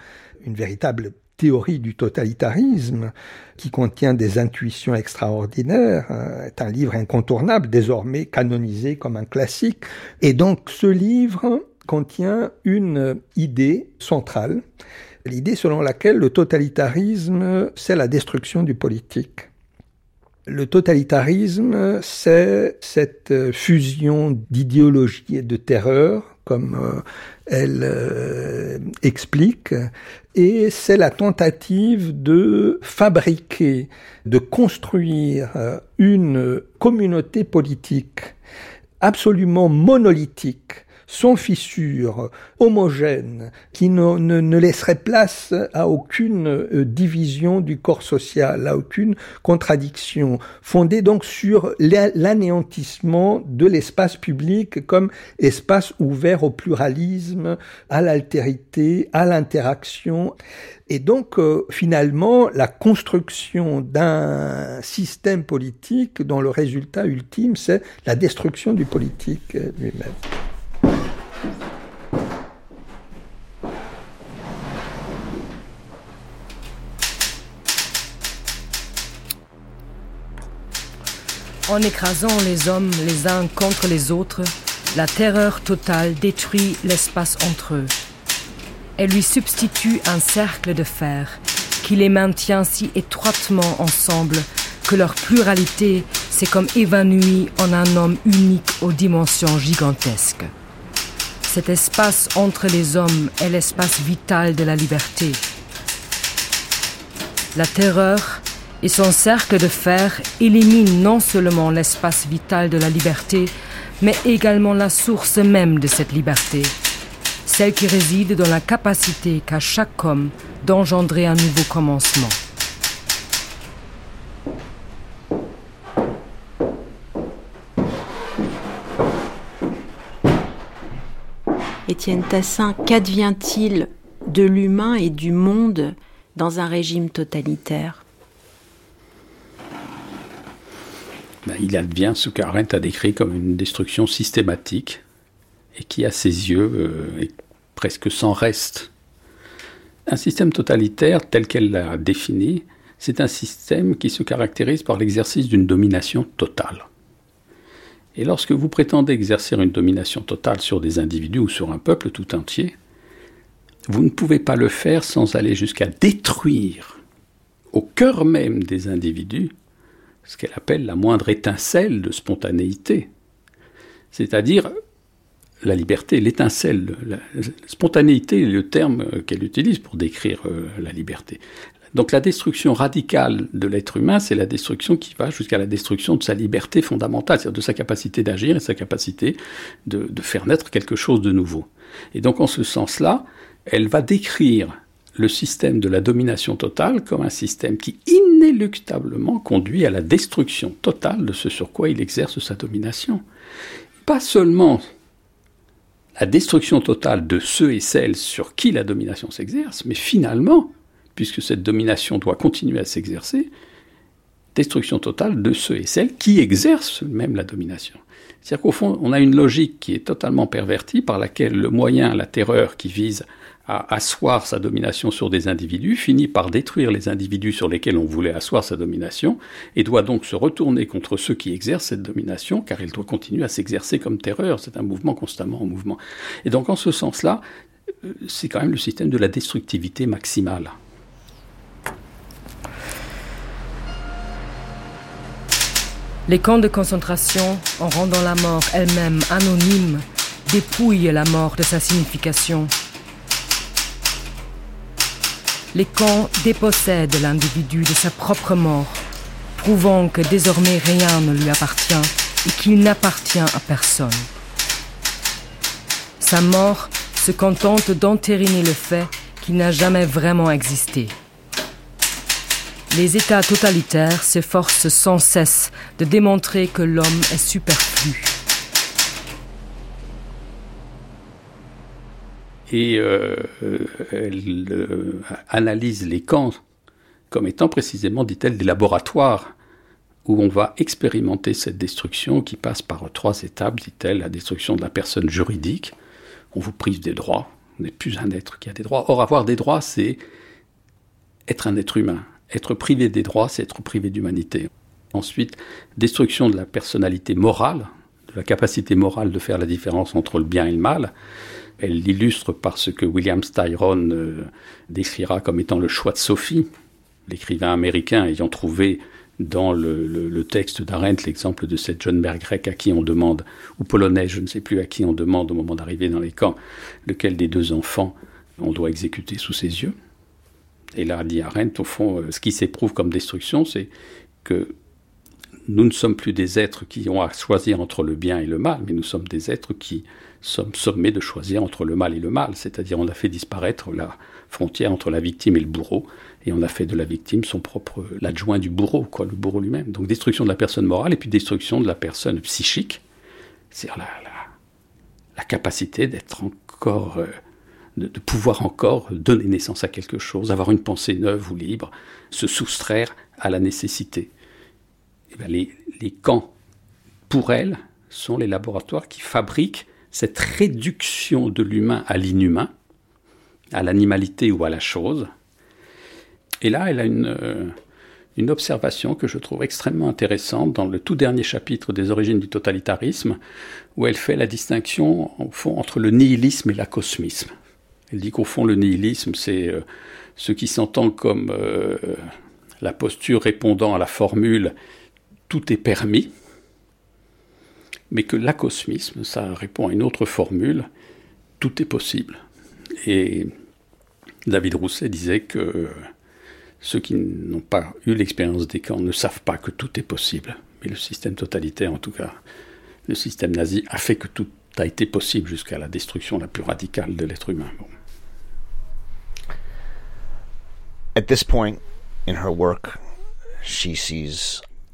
une véritable théorie du totalitarisme, qui contient des intuitions extraordinaires, euh, est un livre incontournable, désormais canonisé comme un classique. Et donc ce livre contient une idée centrale, l'idée selon laquelle le totalitarisme, c'est la destruction du politique. Le totalitarisme, c'est cette fusion d'idéologie et de terreur, comme euh, elle euh, explique, et c'est la tentative de fabriquer, de construire euh, une communauté politique absolument monolithique sans fissure, homogène, qui ne, ne, laisserait place à aucune euh, division du corps social, à aucune contradiction, fondée donc sur l'anéantissement de l'espace public comme espace ouvert au pluralisme, à l'altérité, à l'interaction. Et donc, euh, finalement, la construction d'un système politique dont le résultat ultime, c'est la destruction du politique euh, lui-même. En écrasant les hommes les uns contre les autres, la terreur totale détruit l'espace entre eux. Elle lui substitue un cercle de fer qui les maintient si étroitement ensemble que leur pluralité s'est comme évanouie en un homme unique aux dimensions gigantesques. Cet espace entre les hommes est l'espace vital de la liberté. La terreur et son cercle de fer élimine non seulement l'espace vital de la liberté, mais également la source même de cette liberté, celle qui réside dans la capacité qu'a chaque homme d'engendrer un nouveau commencement. Étienne Tassin, qu'advient-il de l'humain et du monde dans un régime totalitaire? Il advient ce qu'Arendt a décrit comme une destruction systématique et qui, à ses yeux, euh, est presque sans reste. Un système totalitaire tel qu'elle l'a défini, c'est un système qui se caractérise par l'exercice d'une domination totale. Et lorsque vous prétendez exercer une domination totale sur des individus ou sur un peuple tout entier, vous ne pouvez pas le faire sans aller jusqu'à détruire au cœur même des individus ce qu'elle appelle la moindre étincelle de spontanéité, c'est-à-dire la liberté, l'étincelle, la, spontanéité est le terme qu'elle utilise pour décrire euh, la liberté. Donc la destruction radicale de l'être humain, c'est la destruction qui va jusqu'à la destruction de sa liberté fondamentale, c'est-à-dire de sa capacité d'agir et sa capacité de, faire naître quelque chose de nouveau. Et donc en ce sens-là, elle va décrire le système de la domination totale comme un système qui inéluctablement conduit à la destruction totale de ce sur quoi il exerce sa domination. Pas seulement la destruction totale de ceux et celles sur qui la domination s'exerce, mais finalement puisque cette domination doit continuer à s'exercer, destruction totale de ceux et celles qui exercent même la domination. C'est-à-dire qu'au fond, on a une logique qui est totalement pervertie par laquelle le moyen, la terreur qui vise à asseoir sa domination sur des individus, finit par détruire les individus sur lesquels on voulait asseoir sa domination, et doit donc se retourner contre ceux qui exercent cette domination, car elle doit continuer à s'exercer comme terreur, c'est un mouvement constamment en mouvement. Et donc en ce sens-là, euh, c'est quand même le système de la destructivité maximale. Les camps de concentration, en rendant la mort elle-même anonyme, dépouillent la mort de sa signification. Les camps dépossèdent l'individu de sa propre mort, prouvant que désormais rien ne lui appartient et qu'il n'appartient à personne. Sa mort se contente d'entériner le fait qu'il n'a jamais vraiment existé. Les États totalitaires s'efforcent sans cesse de démontrer que l'homme est superflu. Et euh, elle euh, analyse les camps comme étant précisément, dit-elle, des laboratoires où on va expérimenter cette destruction qui passe par trois étapes, dit-elle, la destruction de la personne juridique, on vous prive des droits, on n'est plus un être qui a des droits. Or, avoir des droits, c'est être un être humain, être privé des droits, c'est être privé d'humanité. Ensuite, destruction de la personnalité morale, de la capacité morale de faire la différence entre le bien et le mal. Elle l'illustre par ce que William Styron euh, décrira comme étant le choix de Sophie, l'écrivain américain ayant trouvé dans le, texte d'Arendt l'exemple de cette jeune mère grecque à qui on demande, ou polonaise, je ne sais plus à qui on demande au moment d'arriver dans les camps, lequel des deux enfants on doit exécuter sous ses yeux. Et là, dit Arendt, au fond, euh, ce qui s'éprouve comme destruction, c'est que nous ne sommes plus des êtres qui ont à choisir entre le bien et le mal, mais nous sommes des êtres qui sommes sommés de choisir entre le mal et le mal. C'est-à-dire, on a fait disparaître la frontière entre la victime et le bourreau, et on a fait de la victime son propre, l'adjoint du bourreau, quoi, le bourreau lui-même. Donc, destruction de la personne morale et puis destruction de la personne psychique, c'est-à-dire la, capacité d'être encore. Euh, de, pouvoir encore donner naissance à quelque chose, avoir une pensée neuve ou libre, se soustraire à la nécessité. Eh les, les camps, pour elle, sont les laboratoires qui fabriquent cette réduction de l'humain à l'inhumain, à l'animalité ou à la chose. Et là, elle a une, euh, une observation que je trouve extrêmement intéressante dans le tout dernier chapitre des origines du totalitarisme, où elle fait la distinction, au fond, entre le nihilisme et l'acosmisme. Elle dit qu'au fond, le nihilisme, c'est euh, ce qui s'entend comme euh, la posture répondant à la formule tout est permis, mais que l'acosmisme, ça répond à une autre formule tout est possible. Et David Rousset disait que ceux qui n'ont pas eu l'expérience des camps ne savent pas que tout est possible. Mais le système totalitaire, en tout cas, le système nazi, a fait que tout a été possible jusqu'à la destruction la plus radicale de l'être humain.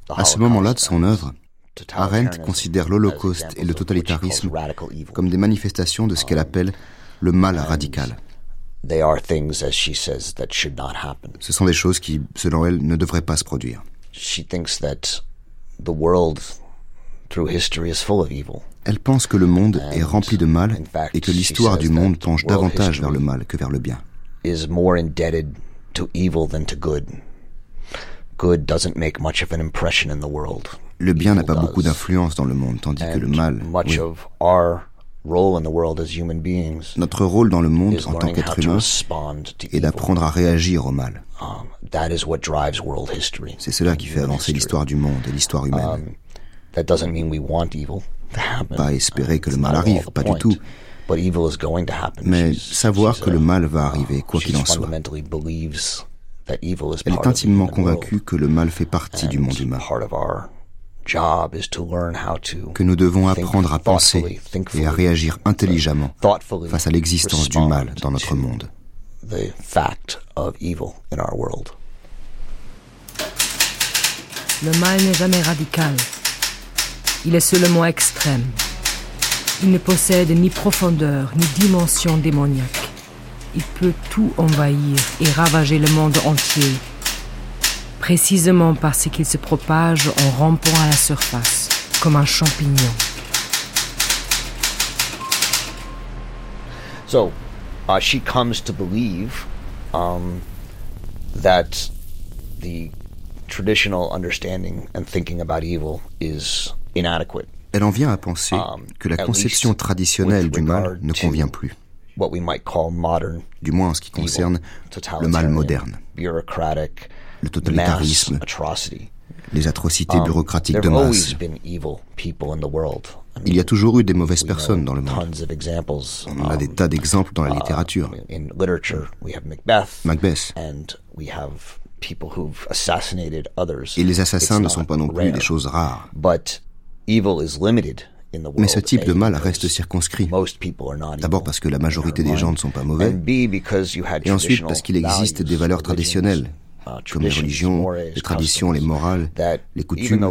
À ce moment-là de son œuvre, Arendt considère l'Holocauste et le totalitarisme comme des manifestations de ce qu'elle appelle le mal radical. Ce sont des choses qui, selon elle, ne devraient pas se produire. Elle pense que le monde est rempli de mal et que l'histoire du monde penche davantage vers le mal que vers le bien. Le bien n'a pas beaucoup d'influence dans le monde, tandis que le mal. Notre rôle dans le monde en tant qu'être humain est d'apprendre à réagir au mal. Um, C'est cela qui fait avancer l'histoire du monde et l'histoire humaine. Um, pas espérer que le mal arrive, pas du tout. Mais savoir que le mal va arriver, quoi qu'il en soit. Elle est intimement convaincue que le mal fait partie du monde humain que nous devons apprendre à penser et à réagir intelligemment face à l'existence du mal dans notre monde. Le mal n'est jamais radical. Il est seulement extrême. Il ne possède ni profondeur ni dimension démoniaque. Il peut tout envahir et ravager le monde entier précisément parce qu'il se propage en rampant à la surface, comme un champignon. So, uh, she comes to believe um, that the traditional understanding and thinking about evil is inadequate. Elle en vient à penser um, que la conception traditionnelle du mal ne convient plus. Du moins en ce qui concerne le mal moderne le totalitarisme, les atrocités um, bureaucratiques de masse. Il y a toujours eu des mauvaises personnes dans le monde. On a des tas d'exemples dans la uh, littérature. Macbeth. Et les assassins ne sont pas non plus des choses rares. Mais ce type de mal reste circonscrit. D'abord parce que la majorité des gens ne sont pas mauvais, et ensuite parce qu'il existe des valeurs traditionnelles Uh, comme les religions, les traditions, les morales, les coutumes,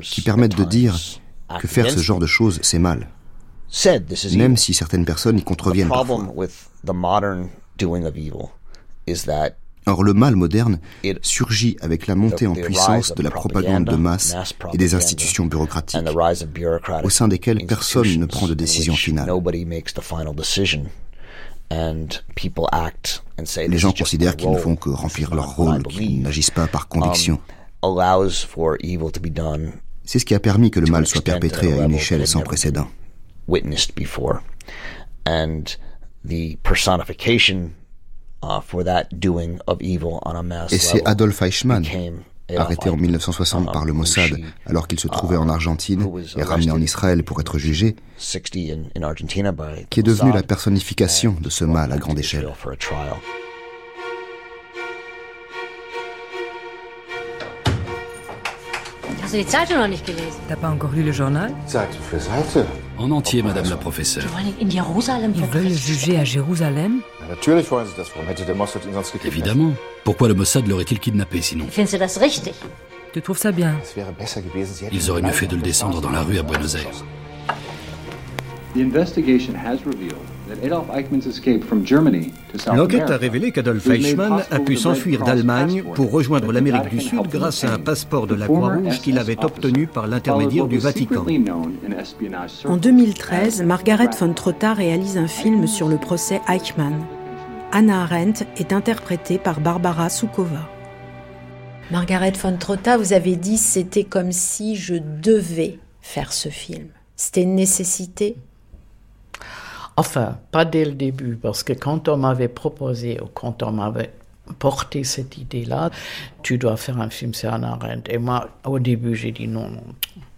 qui permettent de dire que faire ce genre de choses, c'est mal. Même si certaines personnes y contreviennent parfois. Or, le mal moderne surgit avec la montée en puissance de la propagande de masse et des institutions bureaucratiques, au sein desquelles personne ne prend de décision finale. Les gens considèrent qu'ils ne font que remplir leur rôle, qu'ils n'agissent pas par conviction. Um, C'est ce qui a permis que le mal soit perpétré à une échelle sans précédent. Et c'est Adolf Eichmann arrêté en 1960 par le Mossad alors qu'il se trouvait en Argentine et ramené en Israël pour être jugé, qui est devenu la personnification de ce mal à grande échelle. T'as pas encore lu le journal? En entier, madame la professeure. Ils veulent juger à Jérusalem Évidemment. Pourquoi le Mossad l'aurait-il kidnappé sinon? Tu trouves ça bien? Ils auraient mieux fait de le descendre dans la rue à Buenos Aires. L'enquête a révélé qu'Adolf Eichmann a pu s'enfuir d'Allemagne pour rejoindre l'Amérique du Sud grâce à un passeport de la Croix-Rouge qu'il avait obtenu par l'intermédiaire du Vatican. En 2013, Margaret von Trotta réalise un film sur le procès Eichmann. Anna Arendt est interprétée par Barbara Soukova. Margaret von Trotta, vous avez dit c'était comme si je devais faire ce film. C'était une nécessité Enfin, pas dès le début, parce que quand on m'avait proposé ou quand on m'avait porté cette idée-là, tu dois faire un film sur Anna Arendt. Et moi, au début, j'ai dit non, non,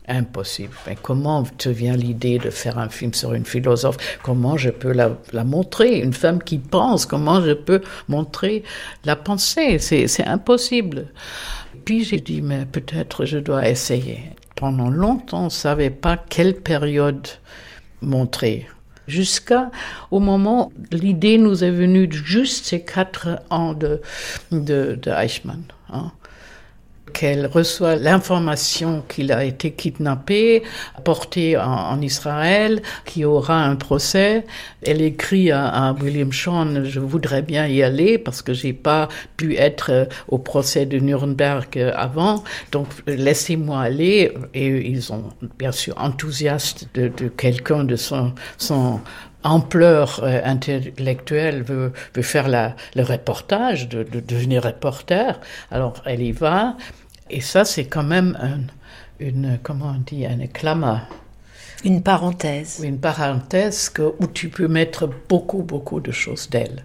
impossible. Mais comment te vient l'idée de faire un film sur une philosophe? Comment je peux la, la, montrer? Une femme qui pense, comment je peux montrer la pensée? C'est impossible. Puis j'ai dit, mais peut-être je dois essayer. Pendant longtemps, on ne savait pas quelle période montrer jusqu'à au moment l'idée nous est venue juste ces quatre ans de, de, Eichmann. Hein. Qu'elle reçoit l'information qu'il a été kidnappé, porté en, Israël, qu'il aura un procès. Elle écrit à, William Shawn, je voudrais bien y aller parce que j'ai pas pu être euh, au procès de Nuremberg euh, avant, donc laissez-moi aller. Et ils sont bien sûr enthousiastes de, quelqu'un de son ampleur euh, intellectuelle veut, veut faire la, le reportage, de, de, devenir reporter. Alors elle y va, et ça c'est quand même un, une, comment on dit, un éclamat. Une parenthèse. Une parenthèse que, où tu peux mettre beaucoup, beaucoup de choses d'elle.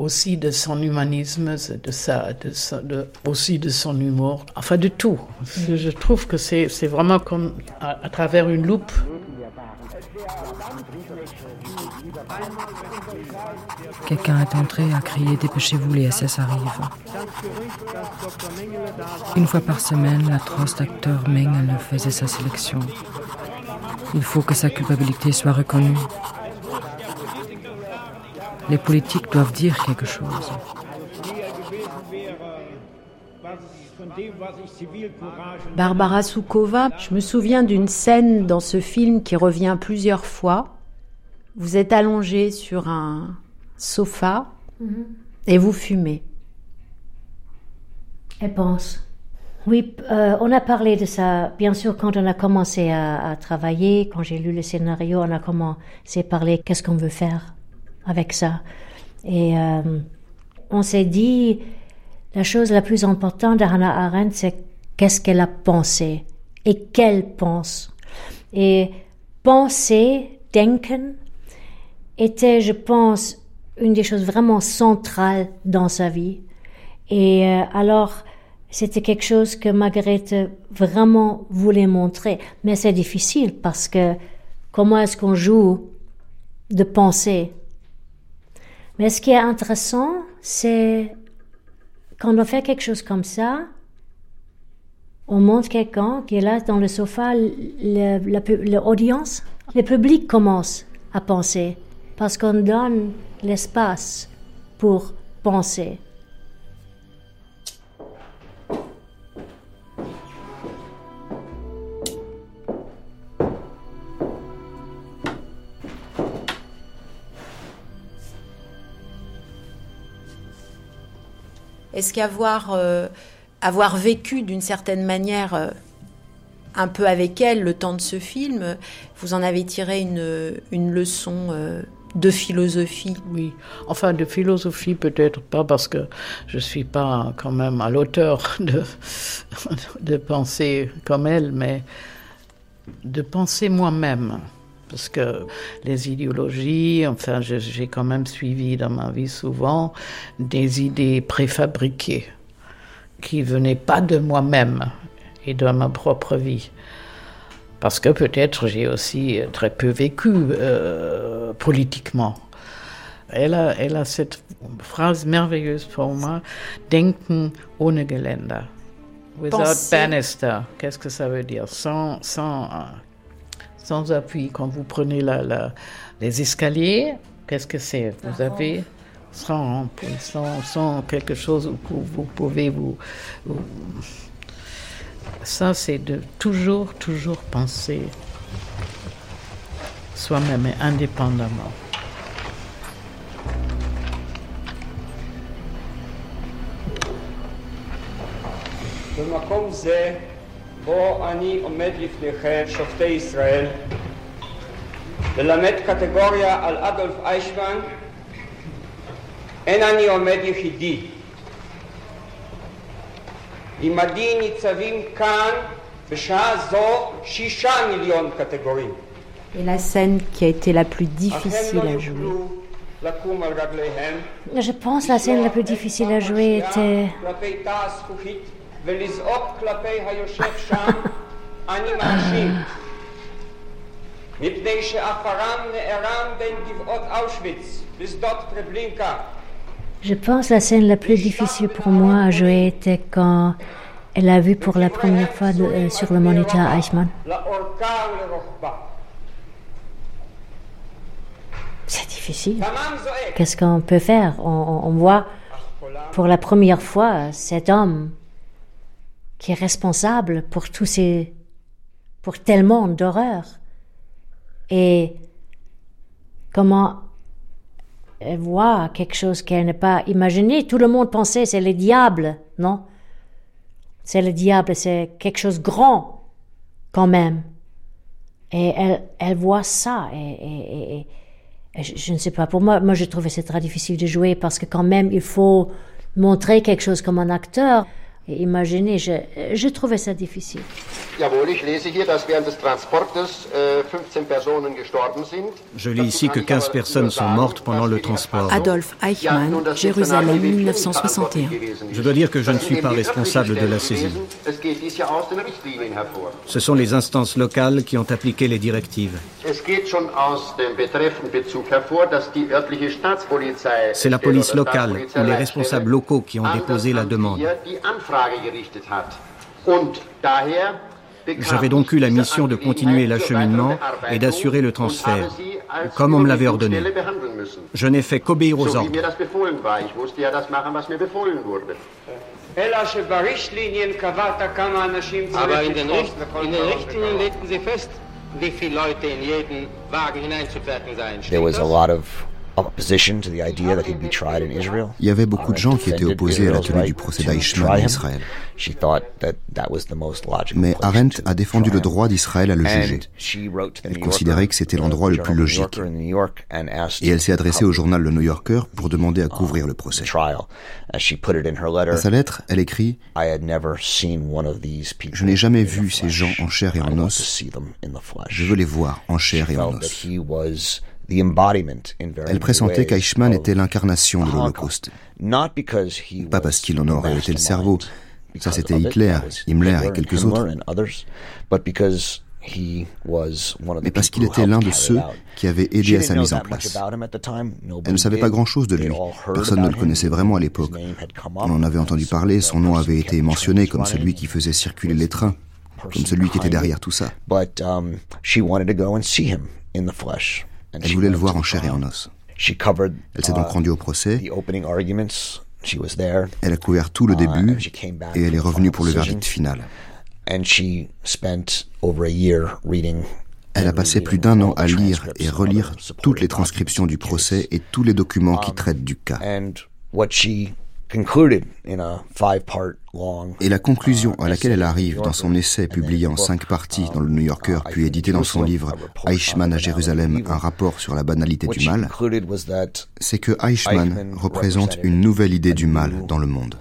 Aussi de son humanisme, de sa, de, aussi de son humour, enfin de tout. Je trouve que c'est vraiment comme à, à travers une loupe. Quelqu'un est entré à crier Dépêchez-vous, les SS arrivent. Une fois par semaine, l'atroce acteur Mengele faisait sa sélection. Il faut que sa culpabilité soit reconnue. Les politiques doivent dire quelque chose. Barbara Soukova, je me souviens d'une scène dans ce film qui revient plusieurs fois. Vous êtes allongé sur un sofa mhm. et vous fumez. Elle pense. Oui, euh, on a parlé de ça. Bien sûr, quand on a commencé à, travailler, quand j'ai lu le scénario, on a commencé à parler qu'est-ce qu'on veut faire? Avec ça. Et euh, on s'est dit, la chose la plus importante d'Hannah Arendt, c'est qu'est-ce qu'elle a pensé et qu'elle pense. Et penser, denken, était, je pense, une des choses vraiment centrales dans sa vie. Et euh, alors, c'était quelque chose que Marguerite vraiment voulait montrer. Mais c'est difficile parce que comment est-ce qu'on joue de penser Mais ce qui est intéressant, c'est quand on fait quelque chose comme on montre quelqu'un qui est là dans le sofa, l'audience, le, public commence à penser parce qu'on donne l'espace pour penser. Est-ce qu'avoir euh, avoir vécu d'une certaine manière euh, un peu avec elle le temps de ce film, vous en avez tiré une, une leçon euh, de philosophie? Oui, enfin de philosophie peut-être pas parce que je suis pas quand même à l'auteur de, de penser comme elle, mais de penser moi-même. Parce que les idéologies, enfin j'ai quand même suivi dans ma vie souvent des idées préfabriquées qui venaient pas de moi-même et de ma propre vie parce que peut-être j'ai aussi très peu vécu euh, politiquement. Elle a, elle a cette phrase merveilleuse pour moi, Denken ohne Geländer. Without banister. Qu'est-ce que ça veut dire? Sans, sans, sans appui. Quand vous prenez la, la, les escaliers, qu'est-ce que c'est Vous avez sans, sans, sans, quelque chose où vous pouvez vous ça, c'est de toujours, toujours penser soi-même et indépendamment. במקום זה, בו אני עומד לפניכם, שופטי ישראל, ללמד קטגוריה על אדולף איישמן, אין אני עומד יחידי. עמדי ניצבים כאן בשעה זו שישה מיליון קטגורים. Et la scène qui a été la plus difficile à jouer Je pense la scène la plus difficile à jouer était... מפני שעפרם נערם בין גבעות אושוויץ בשדות טרבלינקה Je pense la scène la plus difficile pour moi à jouer était quand elle a vu pour la première fois euh, sur le moniteur Eichmann. C'est difficile. Qu'est-ce qu'on peut faire on, voit pour la première fois cet homme qui est responsable pour tous ces, pour tellement d'horreurs. Et comment elle voit quelque chose qu'elle n'a pas imaginé? Tout le monde pensait c'est le diable, non? C'est le diable, c'est quelque chose grand quand même. Et elle, elle voit ça. Et, je, je, ne sais pas, pour moi, moi je trouvais c'est très difficile de jouer parce que quand même il faut montrer quelque chose comme un acteur. Imaginez, je, je trouvais ça difficile. Je lis ici que 15 personnes sont mortes pendant le transport. Adolf Eichmann, Jérusalem, 1961. Je dois dire que je ne suis pas responsable de la saisie. Ce sont les instances locales qui ont appliqué les directives. C'est la police locale ou les responsables locaux qui ont déposé la demande. J'avais donc eu la mission de continuer l'acheminement et d'assurer le transfert, comme on me l'avait ordonné. Je n'ai fait qu'obéir aux ordres. There was a lot of il y avait beaucoup de gens qui étaient opposés à la tenue du procès d'Eichmann en Israël. Mais Arendt a défendu le droit d'Israël à le juger. Elle considérait que c'était l'endroit le plus logique. Et elle s'est adressée au journal Le New Yorker pour demander à couvrir le procès. Dans sa lettre, elle écrit Je n'ai jamais vu ces gens en chair et en os. Je veux les voir en chair et en os. Elle pressentait qu'Eichmann était l'incarnation de l'Holocauste. Pas parce qu'il en aurait été le cerveau, ça c'était Hitler, Himmler et quelques autres, mais parce qu'il était l'un de ceux qui avaient aidé à sa mise en place. Elle ne savait pas grand-chose de lui. Personne ne le connaissait vraiment à l'époque. On en avait entendu parler, son nom avait été mentionné comme celui qui faisait circuler les trains, comme celui qui était derrière tout ça. Elle voulait le voir en chair et en os. Elle s'est donc uh, rendue au procès. Elle a couvert tout le uh, début et elle est revenue pour le verdict final. Elle a passé plus d'un an à lire et relire toutes les transcriptions du procès et tous les documents qui um, traitent du cas. Et la conclusion à laquelle elle arrive dans son essai publié en cinq parties dans le New Yorker, puis édité dans son livre Eichmann à Jérusalem, un rapport sur la banalité du mal, c'est que Eichmann représente une nouvelle idée du mal dans le monde.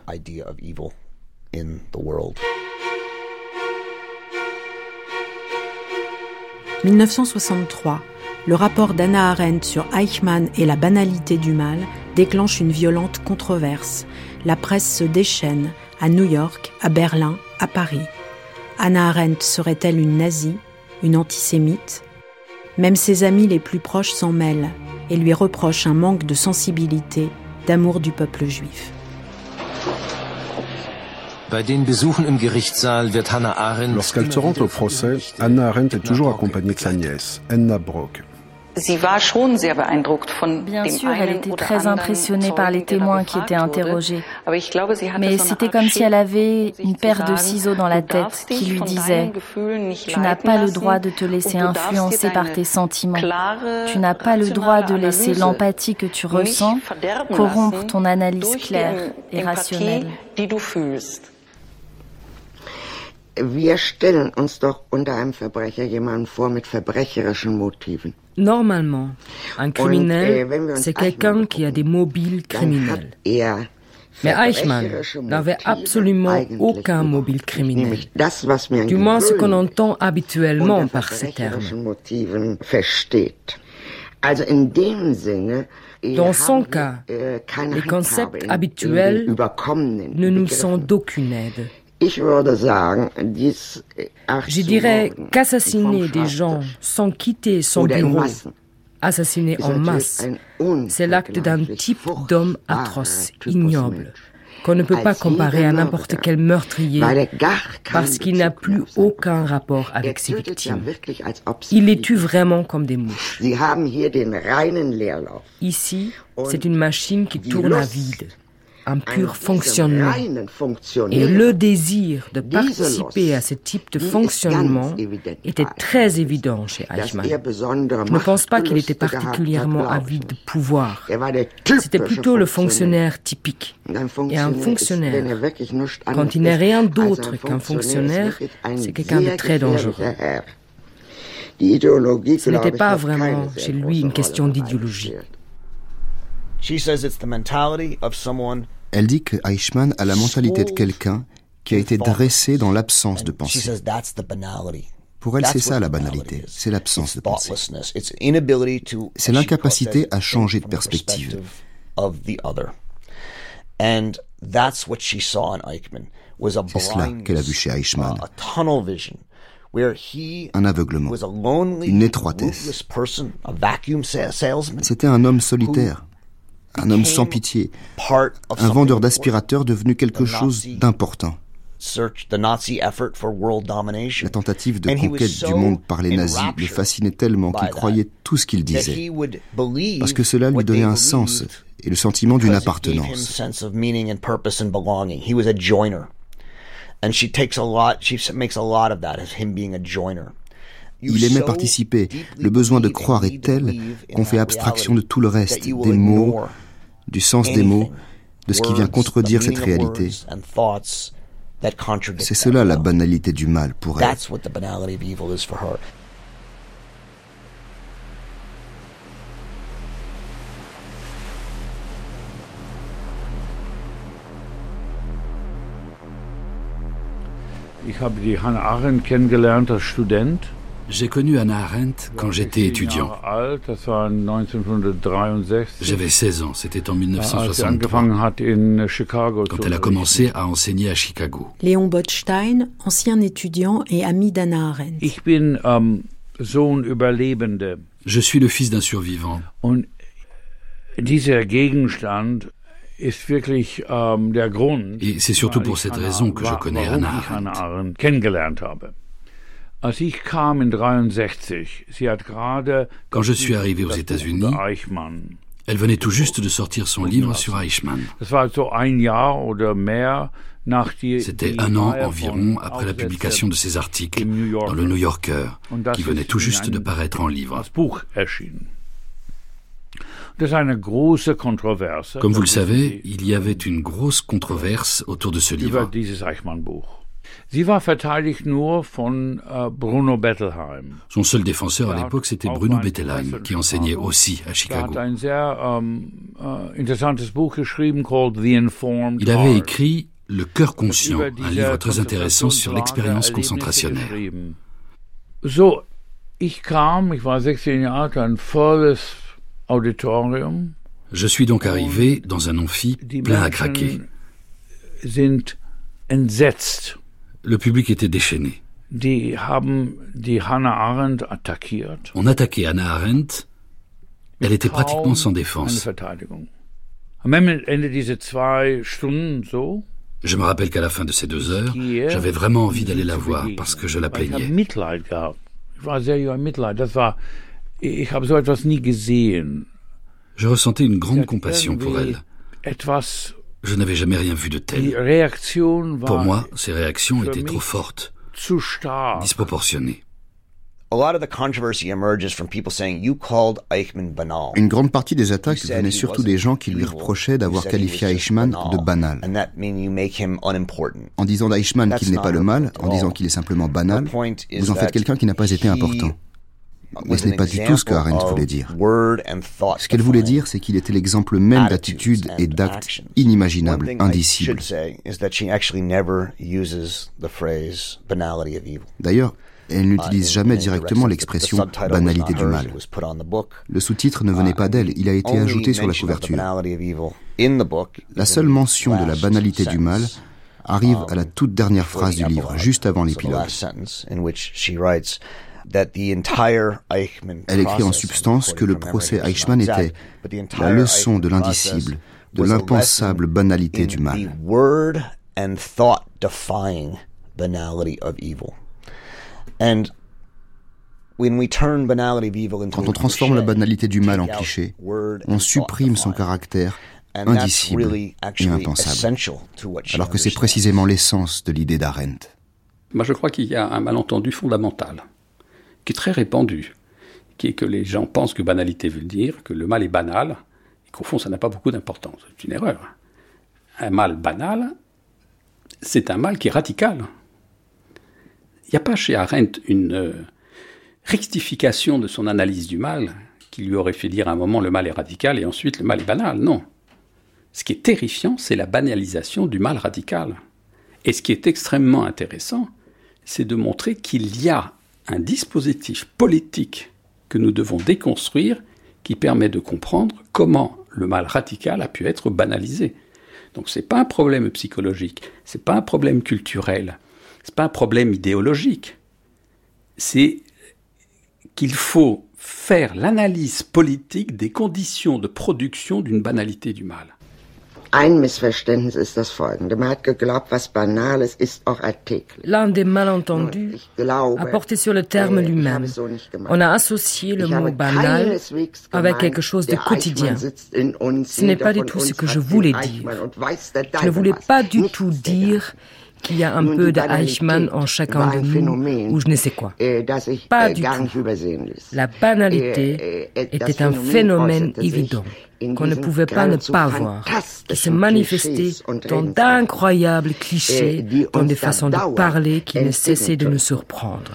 1963, le rapport d'Anna Arendt sur Eichmann et la banalité du mal déclenche une violente controverse. La presse se déchaîne à New York, à Berlin, à Paris. Anna Arendt serait-elle une nazie, une antisémite? Même ses amis les plus proches s'en mêlent et lui reprochent un manque de sensibilité, d'amour du peuple juif. Lorsqu'elle se rend au procès, Anna Arendt est toujours accompagnée de sa nièce, Enna Brock. Bien sûr, elle était très impressionnée par les témoins qui étaient interrogés. Mais c'était comme si elle avait une paire de ciseaux dans la tête qui lui disait ⁇ Tu n'as pas le droit de te laisser influencer par tes sentiments. Tu n'as pas le droit de laisser l'empathie que tu ressens corrompre ton analyse claire et rationnelle. Wir stellen uns doch unter einem Verbrecher jemanden vor mit verbrecherischen Motiven. Normalement, un criminel, äh, c'est quelqu'un qui a des mobiles criminels. Mais Eichmann n'avait absolument aucun mobile criminel. Du moins ce qu'on entend habituellement par ces termes. Dans son cas, äh, les concepts habituels ne nous sont d'aucune aide. Je dirais qu'assassiner des gens sans quitter son bureau, assassiner en masse, c'est l'acte d'un type d'homme atroce, ignoble, qu'on ne peut pas comparer à n'importe quel meurtrier parce qu'il n'a plus aucun rapport avec ses victimes. Il les tue vraiment comme des mouches. Ici, c'est une machine qui tourne à vide. Un pur fonctionnement. Et le désir de participer à ce type de fonctionnement était très évident chez Eichmann. Je ne pense pas qu'il était particulièrement avide de pouvoir. C'était plutôt le fonctionnaire typique. Et un fonctionnaire, quand il n'est rien d'autre qu'un fonctionnaire, c'est quelqu'un de très dangereux. Ce n'était pas vraiment chez lui une question d'idéologie. Elle dit que Eichmann a la mentalité de quelqu'un qui a été dressé dans l'absence de pensée. Pour elle, c'est ça la banalité, c'est l'absence de pensée. C'est l'incapacité à changer de perspective. C'est cela qu'elle a vu chez Eichmann. Un aveuglement, une étroitesse. C'était un homme solitaire, un homme sans pitié, un vendeur d'aspirateurs devenu quelque chose d'important. La tentative de conquête du monde par les nazis le fascinait tellement qu'il croyait tout ce qu'il disait, parce que cela lui donnait un sens et le sentiment d'une appartenance. Il aimait participer. Le besoin de croire est tel qu'on fait abstraction de tout le reste, des mots, du sens des mots, de ce qui vient contredire cette réalité. C'est cela la banalité du mal pour elle. J'ai connu Hannah Arendt quand j'étais étudiant. J'avais 16 ans, c'était en 1963, quand elle a commencé à enseigner à Chicago. Léon Botstein, ancien étudiant et ami d'Hannah Arendt. Je suis le fils d'un survivant. Ähm, Et c'est surtout pour cette raison que je connais Hannah Arendt. Quand je suis arrivé aux États-Unis, elle venait tout juste de sortir son livre sur Eichmann. C'était un an environ après la publication de ses articles dans le New Yorker, qui venait tout juste de paraître en livre. Comme vous le savez, il y avait une grosse controverse autour de ce livre. Son seul défenseur à l'époque, c'était Bruno Bettelheim, qui enseignait aussi à Chicago. Il avait écrit Le cœur conscient, un livre très intéressant sur l'expérience concentrationnaire. Je suis donc arrivé dans un amphi plein à craquer. Le public était déchaîné. On attaquait Hannah Arendt. Elle était pratiquement sans défense. Je me rappelle qu'à la fin de ces deux heures, j'avais vraiment envie d'aller la voir parce que je la plaignais. Je ressentais une grande compassion pour elle. Je n'avais jamais rien vu de tel. Pour moi, ces réactions étaient trop fortes, disproportionnées. Une grande partie des attaques venait surtout des gens qui lui reprochaient d'avoir qualifié Eichmann de banal. En disant d'Eichmann qu'il n'est pas le mal, en disant qu'il est simplement banal, vous en faites quelqu'un qui n'a pas été important. Mais ce n'est pas du tout ce que Arendt voulait dire. Ce qu'elle voulait dire, c'est qu'il était l'exemple même d'attitude et d'actes inimaginables, indicibles. D'ailleurs, elle n'utilise jamais directement l'expression banalité du mal. Le sous-titre ne venait pas d'elle, il a été ajouté sur la couverture. La seule mention de la banalité du mal arrive à la toute dernière phrase du livre, juste avant l'épilogue. Elle écrit en substance que le procès Eichmann était la leçon de l'indicible, de l'impensable banalité du mal. Quand on transforme la banalité du mal en cliché, on supprime son caractère indicible et impensable. Alors que c'est précisément l'essence de l'idée d'Arendt. Moi, je crois qu'il y a un malentendu fondamental, qui est très répandu, qui est que les gens pensent que banalité veut dire que le mal est banal, et qu'au fond, ça n'a pas beaucoup d'importance. C'est une erreur. Un mal banal, c'est un mal qui est radical. Il n'y a pas chez Arendt une euh, rectification de son analyse du mal qui lui aurait fait dire à un moment le mal est radical et ensuite le mal est banal. Non. Ce qui est terrifiant, c'est la banalisation du mal radical. Et ce qui est extrêmement intéressant, c'est de montrer qu'il y a un dispositif politique que nous devons déconstruire qui permet de comprendre comment le mal radical a pu être banalisé. Donc ce n'est pas un problème psychologique, ce n'est pas un problème culturel, ce n'est pas un problème idéologique. C'est qu'il faut faire l'analyse politique des conditions de production d'une banalité du mal. Ein Missverständnis ist das folgende. Man hat geglaubt, was Banales ist auch alltäglich. L'un des malentendus a porté sur le terme lui-même. On a associé le mot banal avec quelque chose de quotidien. Ce n'est pas du tout ce que je voulais dire. Je ne voulais pas du tout dire qu'il y a un peu de Eichmann en chacun de nous, ou je ne sais quoi. Äh, Pas du tout. La banalité äh, äh, était un phénomène évident qu'on ne pouvait pas ne pas voir, qui se manifestait dans d'incroyables clichés, dans des façons de parler qui ne cessaient de nous surprendre.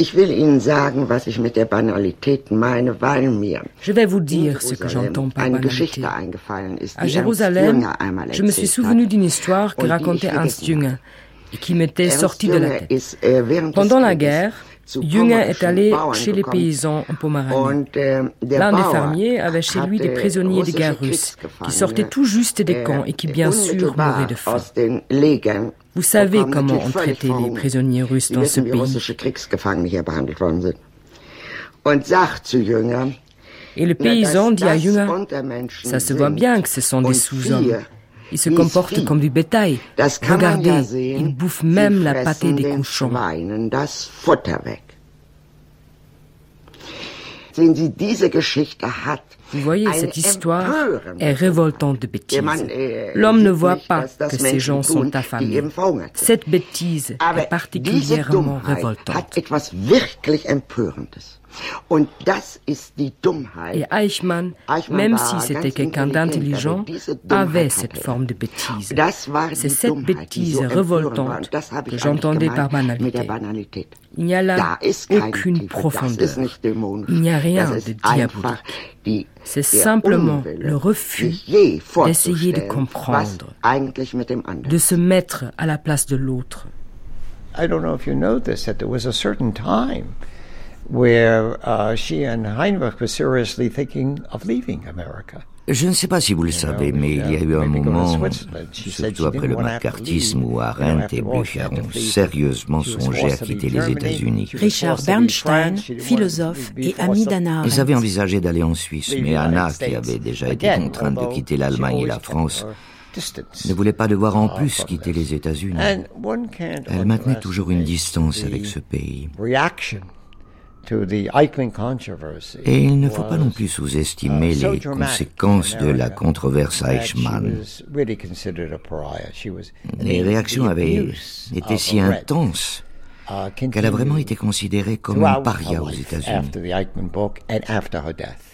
Ich will Ihnen sagen, was ich mit der Banalität meine, weil mir Je vais vous dire ce que j'entends par banalité. À Jérusalem, je me suis souvenu d'une histoire que racontait Hans Jünger et qui m'était sortie de la tête. Äh, Pendant la guerre, Jünger est allé chez les paysans en Pomeranie. Äh, L'un des fermiers avait chez lui des prisonniers de guerre russes qui sortaient tout juste des camps et qui bien sûr mouraient de faim. Vous savez comment on traitait les prisonniers russes dans ce pays. Et le paysan dit à Jünger, ça se voit bien que ce sont des sous-hommes. Ils se comportent comme du bétail. Regardez, ils bouffent même la pâtée des cochons. Vous voyez, cette histoire est révoltante de bêtises. Äh, L'homme ne voit pas que ces gens sont affamés. Cette bêtise est particulièrement révoltante. Et Eichmann, même si c'était quelqu'un d'intelligent, avait cette forme de bêtise. C'est cette bêtise révoltante que j'entendais par banalité. Il n'y a là aucune profondeur. Il n'y a rien de diabolique. C'est simplement le refus d'essayer de comprendre, de se mettre à la place de l'autre. I don't know if you know this, that there was a certain time where uh, she and Heinrich were seriously thinking of leaving America. Je ne sais pas si vous le savez, mais il y a eu un moment, surtout après le macartisme, où Arendt et Blücher ont sérieusement songé à quitter les États-Unis. Richard Bernstein, philosophe et ami d'Anna Ils avaient envisagé d'aller en Suisse, mais Anna, qui avait déjà été contrainte de quitter l'Allemagne et la France, ne voulait pas devoir en plus quitter les États-Unis. Elle maintenait toujours une distance avec ce pays. Et il ne faut pas non plus sous-estimer uh, les conséquences de la controverse Eichmann. Les réactions avaient été si intenses uh, qu'elle a vraiment été considérée comme un paria aux États-Unis.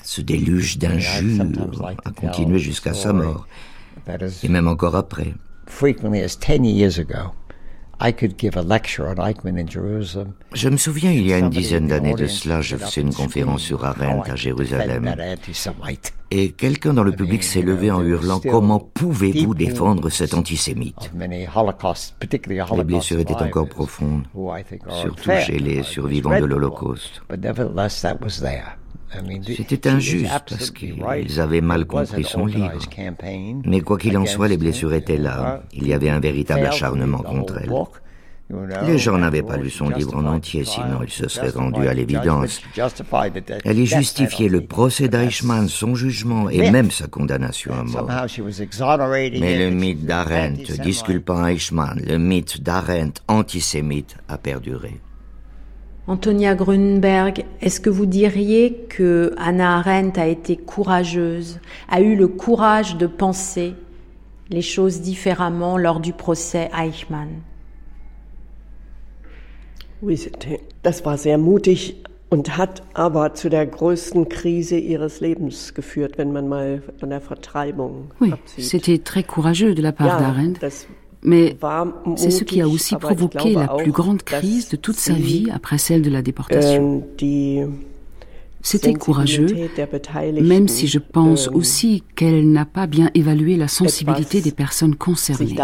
Ce déluge d'injures a continué jusqu'à sa mort, et même encore après. Je me souviens, il y a une dizaine d'années de cela, je faisais une conférence sur Arendt à Jérusalem. Et quelqu'un dans le public s'est levé en hurlant Comment pouvez-vous défendre cet antisémite? Les blessures étaient encore profondes, surtout chez les survivants de l'Holocauste. C'était injuste parce qu'ils avaient mal compris son livre. Mais quoi qu'il en soit, les blessures étaient là. Il y avait un véritable acharnement contre elle. Les gens n'avaient pas lu son livre en entier, sinon ils se seraient rendus à l'évidence. Elle y justifiait le procès d'Eichmann, son jugement et même sa condamnation à mort. Mais le mythe d'Arendt, disculpant Eichmann, le mythe d'Arendt antisémite a perduré. Antonia Grunberg, est-ce que vous diriez que Anna Arendt a été courageuse, a eu le courage de penser les choses différemment lors du procès Eichmann? Oui, das war sehr mutig und hat aber zu der größten Krise ihres Lebens geführt, wenn man mal von der Vertreibung Oui, c'était très courageux de la part ja, d'Arendt. Mais c'est ce qui a aussi provoqué la plus grande crise de toute sa vie après celle de la déportation. Äh, C'était courageux, même si je pense ähm, aussi qu'elle n'a pas bien évalué la sensibilité des personnes concernées.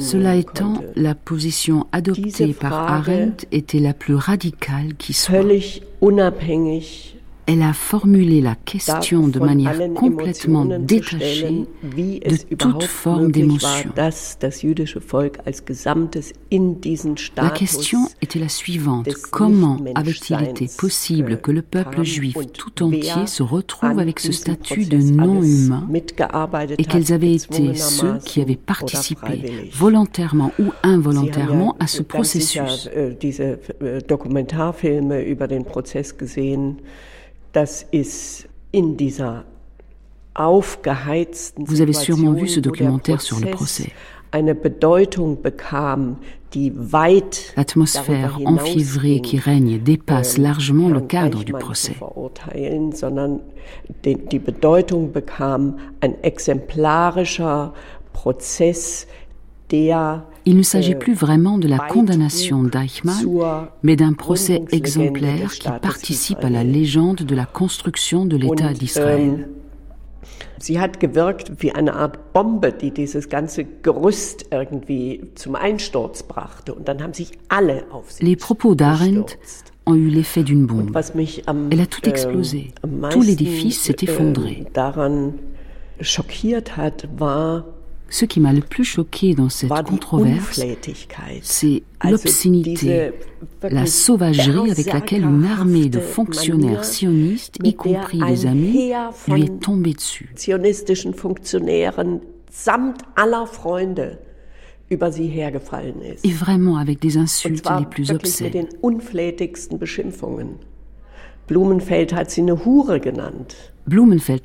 Cela étant, la position adoptée par Arendt était la plus radicale qui soit. Elle a formulé la question de manière complètement détachée de toute forme d'émotion. La question était la suivante. Comment avait-il été possible que le peuple juif tout entier se retrouve avec ce statut de non-humain et quels avaient été ceux qui avaient participé volontairement ou involontairement à ce processus? Vous avez sûrement vu ce documentaire sur le procès. L'atmosphère enfiévrée qui règne dépasse ähm, largement le cadre du procès. Die Bedeutung bekam ein exemplarischer Prozess, il ne s'agit plus vraiment de la condamnation d'Eichmann, mais d'un procès exemplaire qui participe à la légende de la construction de l'État d'Israël. Sie hat gewirkt wie eine Art Bombe, die dieses ganze Gerüst irgendwie zum Einsturz brachte. Und dann haben sich alle auf sie Les propos d'Arendt ont eu l'effet d'une bombe. Elle a tout ähm, explosé. Tout l'édifice s'est effondré. Äh, daran schockiert hat, war ce qui m'a le plus choqué dans cette controverse, c'est l'obscénité, la sauvagerie avec laquelle une armée de fonctionnaires sionistes, y compris des amis, lui est tombée dessus. Et vraiment avec des insultes les plus obscènes. Blumenfeld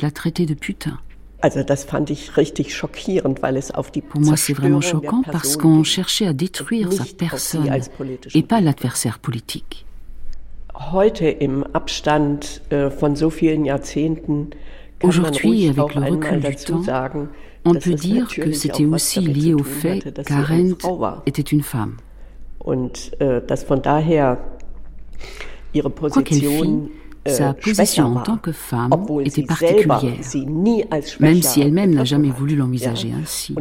hat sie eine Hure genannt. Blumenfeld l'a traité de putain. Pour moi, c'est vraiment choquant parce qu'on cherchait à détruire sa personne et pas l'adversaire politique. Äh, Aujourd'hui, avec le recul du temps, on peut dire que c'était aussi lié au fait qu'Arendt était une femme. Äh, Quoi qu'elle fît, sa euh, position en tant que femme était particulière, même si elle-même n'a jamais voulu l'envisager ainsi.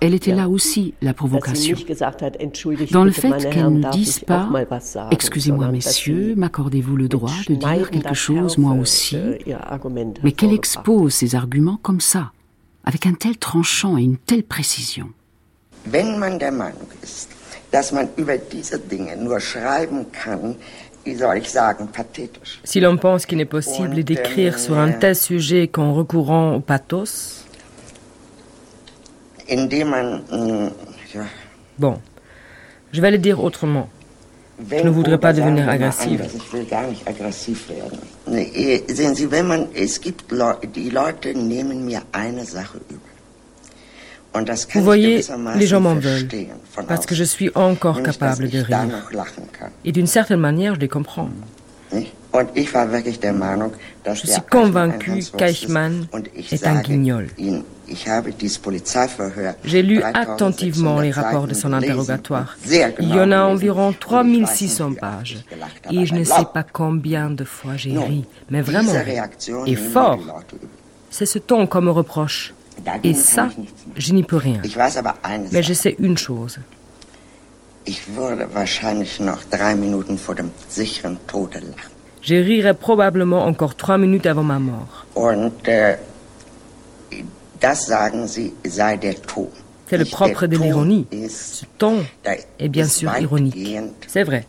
Elle était là aussi la provocation, dans le fait qu'elle ne dise pas ⁇ Excusez-moi messieurs, m'accordez-vous le droit de dire quelque chose moi aussi ?⁇ äh, mais qu'elle expose ses arguments comme ça, avec un tel tranchant et une telle précision. Si l'on pense qu'il est possible d'écrire sur un tel sujet qu'en recourant au pathos, mm, bon, je vais le dire autrement. Je ne voudrais pas devenir agressive. Sehen Sie, wenn man, es gibt die Leute nehmen mir eine Sache übel. Vous voyez, les gens m'en veulent parce que je suis encore capable de rire. Et d'une certaine manière, je les comprends. Je suis convaincu qu'Eichmann est un guignol. J'ai lu attentivement les rapports de son interrogatoire. Il y en a environ 3600 pages. Et je ne sais pas combien de fois j'ai ri, mais vraiment, et fort. C'est ce ton qu'on me reproche. Et ça, je n'y peux rien. Mais je sais une chose. Je rirai probablement encore trois minutes avant ma mort. Äh, C'est le propre de l'ironie. Ce ton est bien sûr ironique. C'est vrai.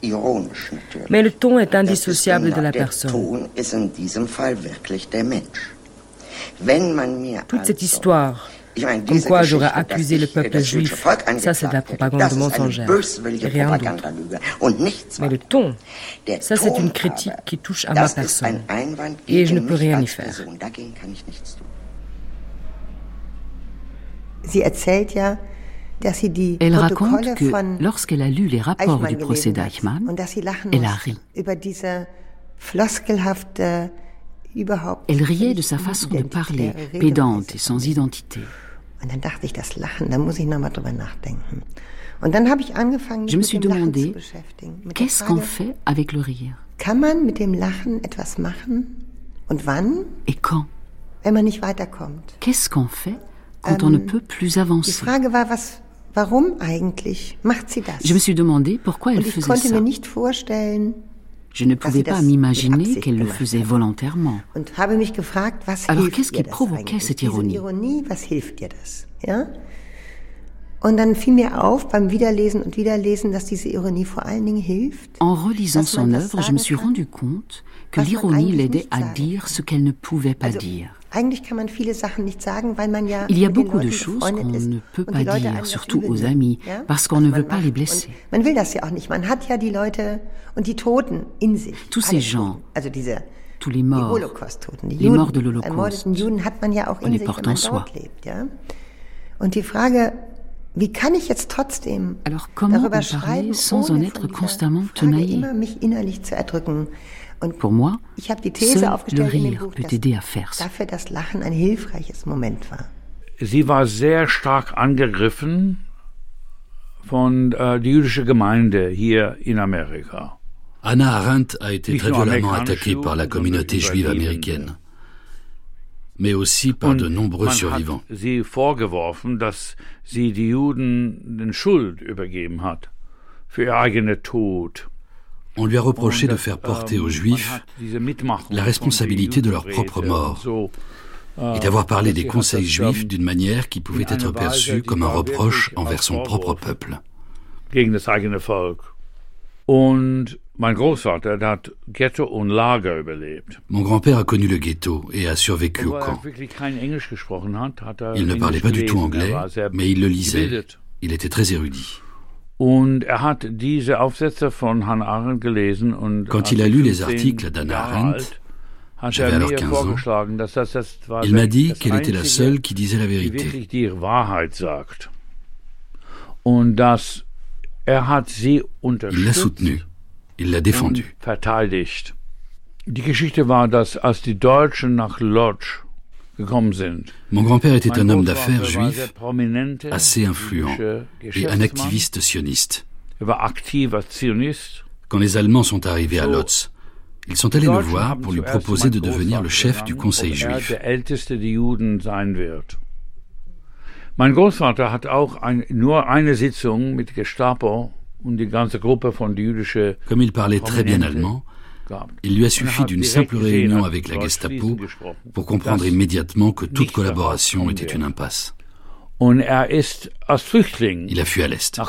Mais le ton est indissociable de la personne. Toute cette histoire Comme quoi j'aurais accusé le peuple juif. Ça, c'est de la propagande mensongère. Rien d'autre. Mais le ton, ça, c'est une critique qui touche à ma personne. Et je ne peux rien y faire. Elle raconte que lorsqu'elle a lu les rapports du procès d'Eichmann, elle a ri. Elle riait de sa façon de parler, pédante et sans identité. Je me suis demandé, qu'est-ce qu'on fait avec le rire? Et quand? Qu'est-ce qu'on fait quand on ne peut plus avancer? Je me suis demandé pourquoi elle faisait ça. Je ne pouvais pas m'imaginer qu'elle le faisait volontairement. Alors qu'est-ce qui provoquait cette ironie? En relisant son œuvre, je me suis rendu compte que l'ironie l'aidait à dire ce qu'elle ne pouvait pas dire. Eigentlich kann man viele Sachen nicht sagen, weil man ja Il y a beaucoup de choses qu'on ne peut pas dire, surtout aux amis, ja? parce qu'on ne veut pas les blesser. Man will das ja auch nicht. Man hat ja die Leute und die Toten in sich. Tous ces gens, also diese tous les morts, die les morts de l'Holocauste, Juden hat man ja auch in sich, wenn man dort lebt, ja? Und die Frage, wie kann ich jetzt trotzdem Alors, darüber schreiben, sans en être constamment tenaillé? Frage immer mich innerlich zu erdrücken pour moi, seul le rire peut aider à faire ça. Sie war sehr stark angegriffen von äh, der jüdischen Gemeinde hier in Amerika. Anna Arendt a été très violemment attaquée par la communauté juive américaine, mais aussi par de nombreux survivants. Sie vorgeworfen, dass sie die Juden den Schuld übergeben hat für ihr eigener Tod. On lui a reproché de faire porter aux Juifs la responsabilité de leur propre mort et d'avoir parlé des conseils juifs d'une manière qui pouvait être perçue comme un reproche envers son propre peuple. Mon grand-père a connu le ghetto et a survécu au camp. Il ne parlait pas du tout anglais, mais il le lisait. Il était très érudit. Und er hat diese Aufsätze von Hannah Arendt gelesen und Quand il a lu les articles d'Anna Arendt, j'avais alors 15 ans, il m'a dit qu'elle était la seule qui disait la vérité. Und dass er hat sie il l'a soutenue, il l'a défendue. Verteidigt. Die Geschichte war, dass als die Deutschen nach Lodz Mon grand-père était un homme d'affaires juif assez influent et un activiste sioniste. Quand les Allemands sont arrivés à Lotz, ils sont allés le voir pour lui proposer de devenir le chef du conseil juif. Mein Großvater hat auch ein, nur eine Sitzung mit Gestapo und die ganze Gruppe von jüdische Comme il parlait très bien allemand, il lui a suffi d'une simple réunion avec la Gestapo pour comprendre immédiatement que toute collaboration était une impasse. Il a fui à l'Est.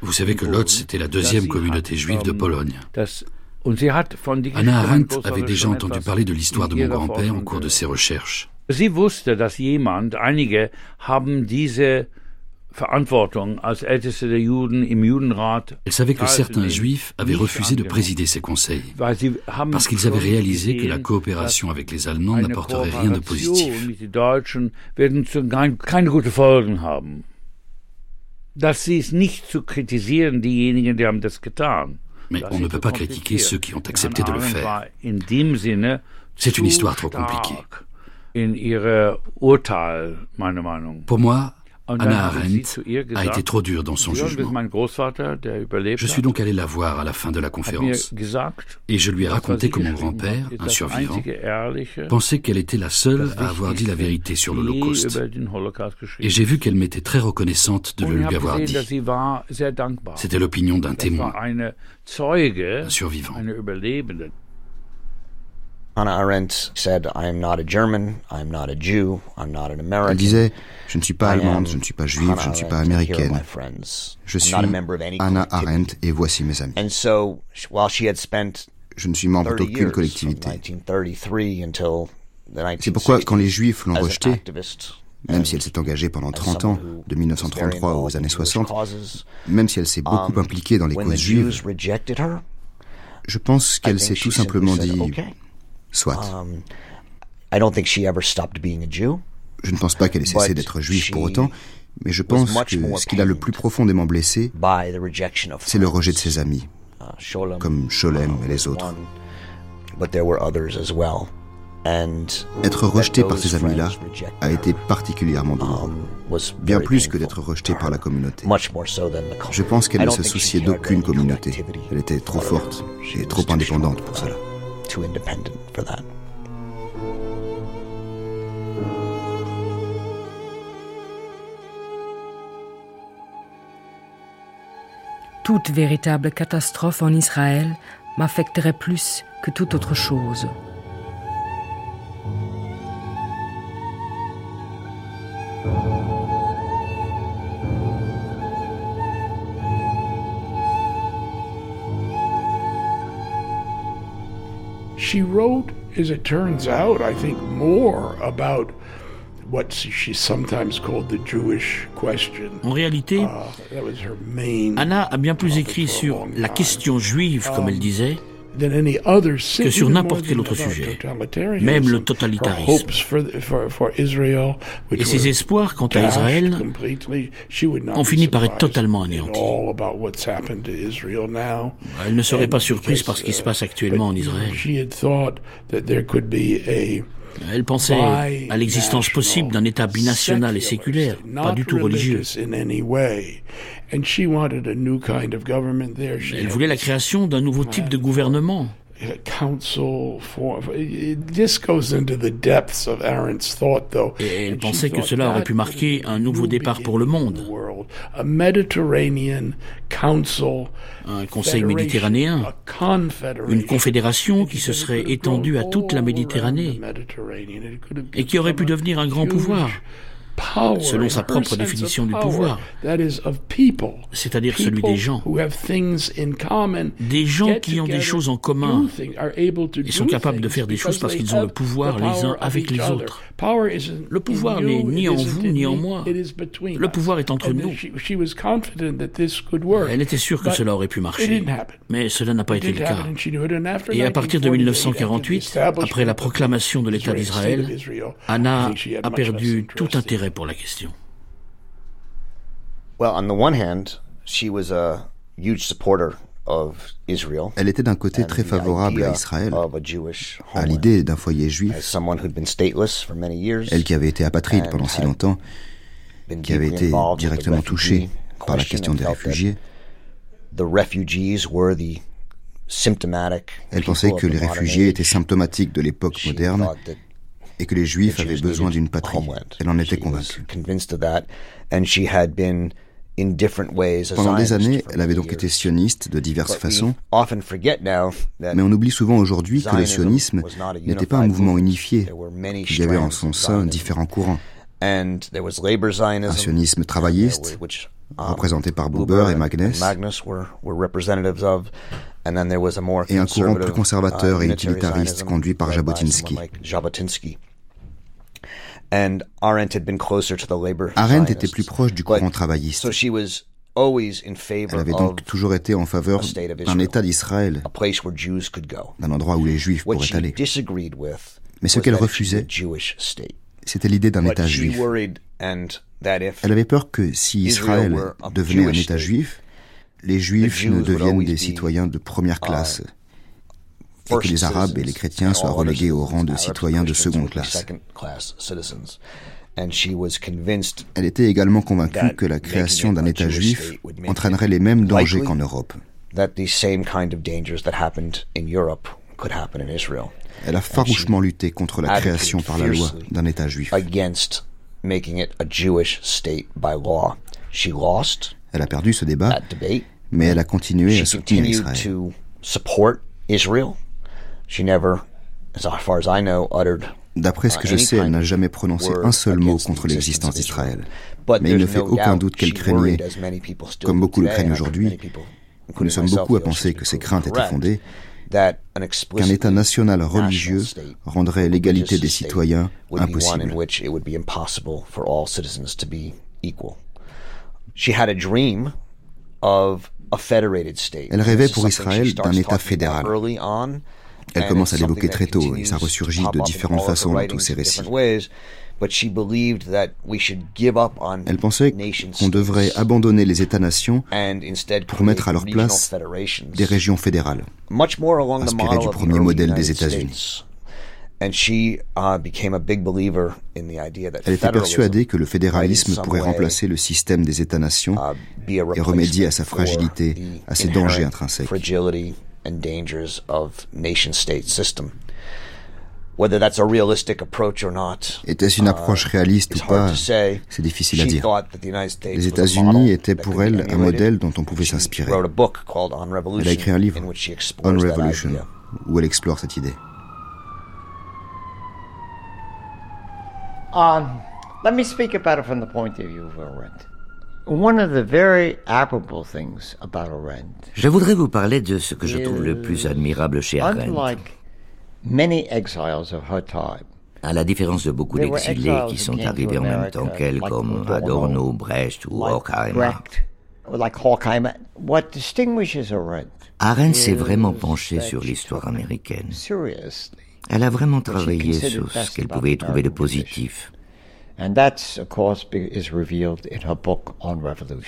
Vous savez que Lodz était la deuxième communauté juive de Pologne. Anna Arendt avait déjà entendu parler de l'histoire de mon grand-père au cours de ses recherches. Elle savait que certains juifs avaient refusé de présider ces conseils, parce qu'ils avaient réalisé que la coopération avec les Allemands n'apporterait rien de positif. Mais on ne peut pas critiquer ceux qui ont accepté de le faire. C'est une histoire trop compliquée. Pour moi, Anna Arendt a été trop dure dans son jugement. Je suis donc allé la voir à la fin de la conférence et je lui ai raconté que mon grand-père, un survivant, pensait qu'elle était la seule à avoir dit la vérité sur l'Holocauste. Et j'ai vu qu'elle m'était très reconnaissante de le lui avoir dit. C'était l'opinion d'un témoin, un survivant. Hannah Arendt said, I am not a German, I'm not a Jew, I'm not an American. Elle disait, je ne suis pas allemande, je ne suis pas juive, je ne suis pas américaine. Je suis Hannah Arendt et voici mes amis. And so, while she had spent Je ne suis membre d'aucune collectivité. C'est pourquoi quand les Juifs l'ont rejeté, même si elle s'est engagée pendant 30 ans, de 1933 aux années 60, même si elle s'est beaucoup um, impliquée dans les causes juives, je pense qu'elle s'est tout simplement dit soit. Je ne pense pas qu'elle ait cessé d'être juive pour autant, mais je pense que ce qui l'a le plus profondément blessé, c'est le rejet de ses amis, uh, comme Sholem et les autres. Être rejeté par ces amis-là a été particulièrement douloureux, um, bien plus que d'être rejeté par la communauté. Je pense qu'elle ne se souciait d'aucune communauté. Elle était trop forte et trop indépendante pour cela. Toute véritable catastrophe en Israël m'affecterait plus que toute autre chose. She wrote, as it turns out, I think more about what she sometimes called the Jewish question. En réalité, uh, Anna a bien plus écrit sur la question juive, comme elle disait, que sur n'importe quel autre sujet, même le totalitarisme. Et ses espoirs quant à Israël ont fini par être totalement anéantis. Elle ne serait pas surprise par ce qui se passe actuellement en Israël. Elle pensait à l'existence possible d'un État binational et séculaire, pas du tout religieux. Elle voulait la création d'un nouveau type de gouvernement. Et elle pensait que cela aurait pu marquer un nouveau départ pour le monde. Un conseil méditerranéen, une confédération qui se serait étendue à toute la Méditerranée et qui aurait pu devenir un grand pouvoir selon sa propre définition du pouvoir, c'est-à-dire celui des gens. Des gens qui ont des choses en commun et sont capables de faire des choses parce qu'ils ont le pouvoir les uns avec les autres. Le pouvoir n'est ni en vous ni en moi. Le pouvoir est entre nous. Elle était sûre que cela aurait pu marcher, mais cela n'a pas été le cas. Et à partir de 1948, après la proclamation de l'État d'Israël, Anna a perdu tout intérêt pour la question. Elle était d'un côté très favorable à Israël, à l'idée d'un foyer juif. Elle qui avait été apatride pendant si longtemps, qui avait été directement touchée par la question des réfugiés. Elle pensait que les réfugiés étaient symptomatiques de l'époque moderne et que les Juifs avaient besoin d'une patrie. Elle en était convaincue. Pendant des années, elle avait donc été sioniste de diverses façons, mais on oublie souvent aujourd'hui que le sionisme n'était pas un mouvement unifié, qu'il y avait en son sein différents courants. Un sionisme travailliste, représenté par Buber et Magnes, et un courant plus conservateur et utilitariste conduit par Jabotinsky. Arendt était plus proche du courant travailliste. Elle avait donc toujours été en faveur d'un État d'Israël, d'un endroit où les Juifs pourraient aller. Mais ce qu'elle refusait, c'était l'idée d'un État juif. Elle avait peur que si Israël devenait un État juif, les Juifs ne deviennent des citoyens de première uh, classe et que les Arabes et les chrétiens soient relégués au rang de citoyens de seconde classe. Elle était également convaincue que la création d'un État juif entraînerait les mêmes dangers qu'en Europe. Elle a farouchement lutté contre la création par la loi d'un État juif. Elle a perdu ce débat, mais elle a continué à soutenir Israël. D'après ce que je sais, elle n'a jamais prononcé un seul mot contre l'existence d'Israël. Mais il ne fait aucun doute qu'elle craignait, comme beaucoup le craignent aujourd'hui, que nous sommes beaucoup à penser que ces craintes étaient fondées, qu'un État national religieux rendrait l'égalité des citoyens impossible. Elle rêvait pour Israël d'un État fédéral. Elle commence à l'évoquer très tôt et ça ressurgit de différentes façons dans tous ses récits. Elle pensait qu'on devrait abandonner les États-nations pour mettre à leur place des régions fédérales, inspirées du premier modèle des États-Unis. Uh, Elle était persuadée que le fédéralisme pourrait remplacer le système des États-nations uh, et remédier à sa fragilité, à ses dangers intrinsèques. Était-ce une approche réaliste ou pas? C'est difficile à dire. Les États-Unis étaient pour elle un modèle dont on pouvait s'inspirer. Elle a écrit un livre, On Revolution, où elle explore cette idée. Um, let me speak about it from the point of view of Arendt. One of the very admirable things about Arendt. Je voudrais vous parler de ce que je trouve le plus admirable chez Arendt. À la différence de beaucoup d'exilés qui sont arrivés en même temps qu'elle, comme Adorno, Brecht ou Horkheimer, Arendt s'est vraiment penchée sur l'histoire américaine. Elle a vraiment travaillé sur ce qu'elle pouvait y trouver de positif.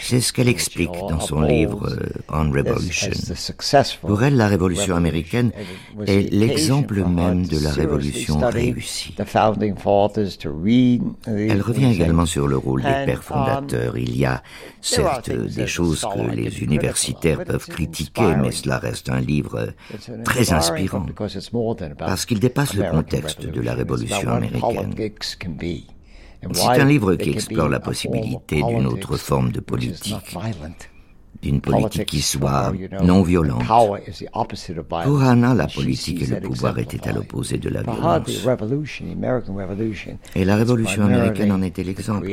C'est ce qu'elle explique dans son livre euh, On Revolution. Pour elle, la révolution américaine est l'exemple même de la révolution réussie. Elle revient également sur le rôle des pères fondateurs. Il y a certes des choses que les universitaires peuvent critiquer, mais cela reste un livre très inspirant parce qu'il dépasse le contexte de la révolution américaine. C'est un livre qui explore la possibilité d'une autre forme de politique d'une politique qui soit non violente. Pour Anna, la politique et le pouvoir étaient à l'opposé de la violence. Et la révolution américaine en était l'exemple.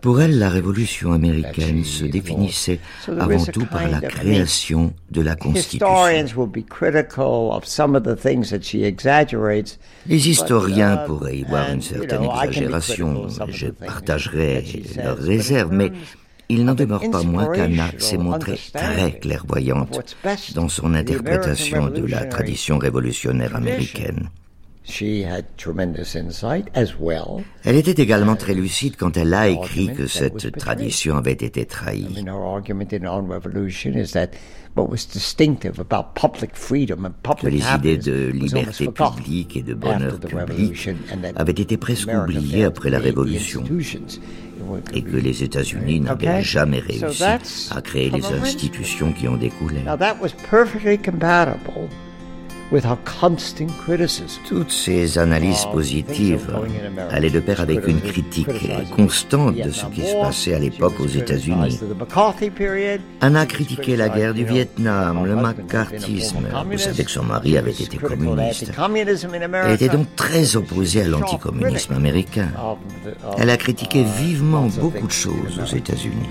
Pour elle, la révolution américaine se définissait avant tout par la création de la Constitution. Les historiens pourraient y voir une certaine exagération. Je partagerai leurs réserves, mais il n'en demeure pas moins qu'Anna s'est montrée très clairvoyante dans son interprétation de la tradition révolutionnaire américaine. Elle était également très lucide quand elle a écrit que cette tradition avait été trahie. Que les idées de liberté publique et de bonheur public avaient été presque oubliées après la Révolution et que les États-Unis n'avaient jamais réussi à créer les institutions qui en découlaient. Toutes ces analyses positives allaient de pair avec une critique constante de ce qui se passait à l'époque aux États-Unis. Anna critiquait la guerre du Vietnam, le macartisme. Vous savez que son mari avait été communiste. Elle était donc très opposée à l'anticommunisme américain. Elle a critiqué vivement beaucoup de choses aux États-Unis.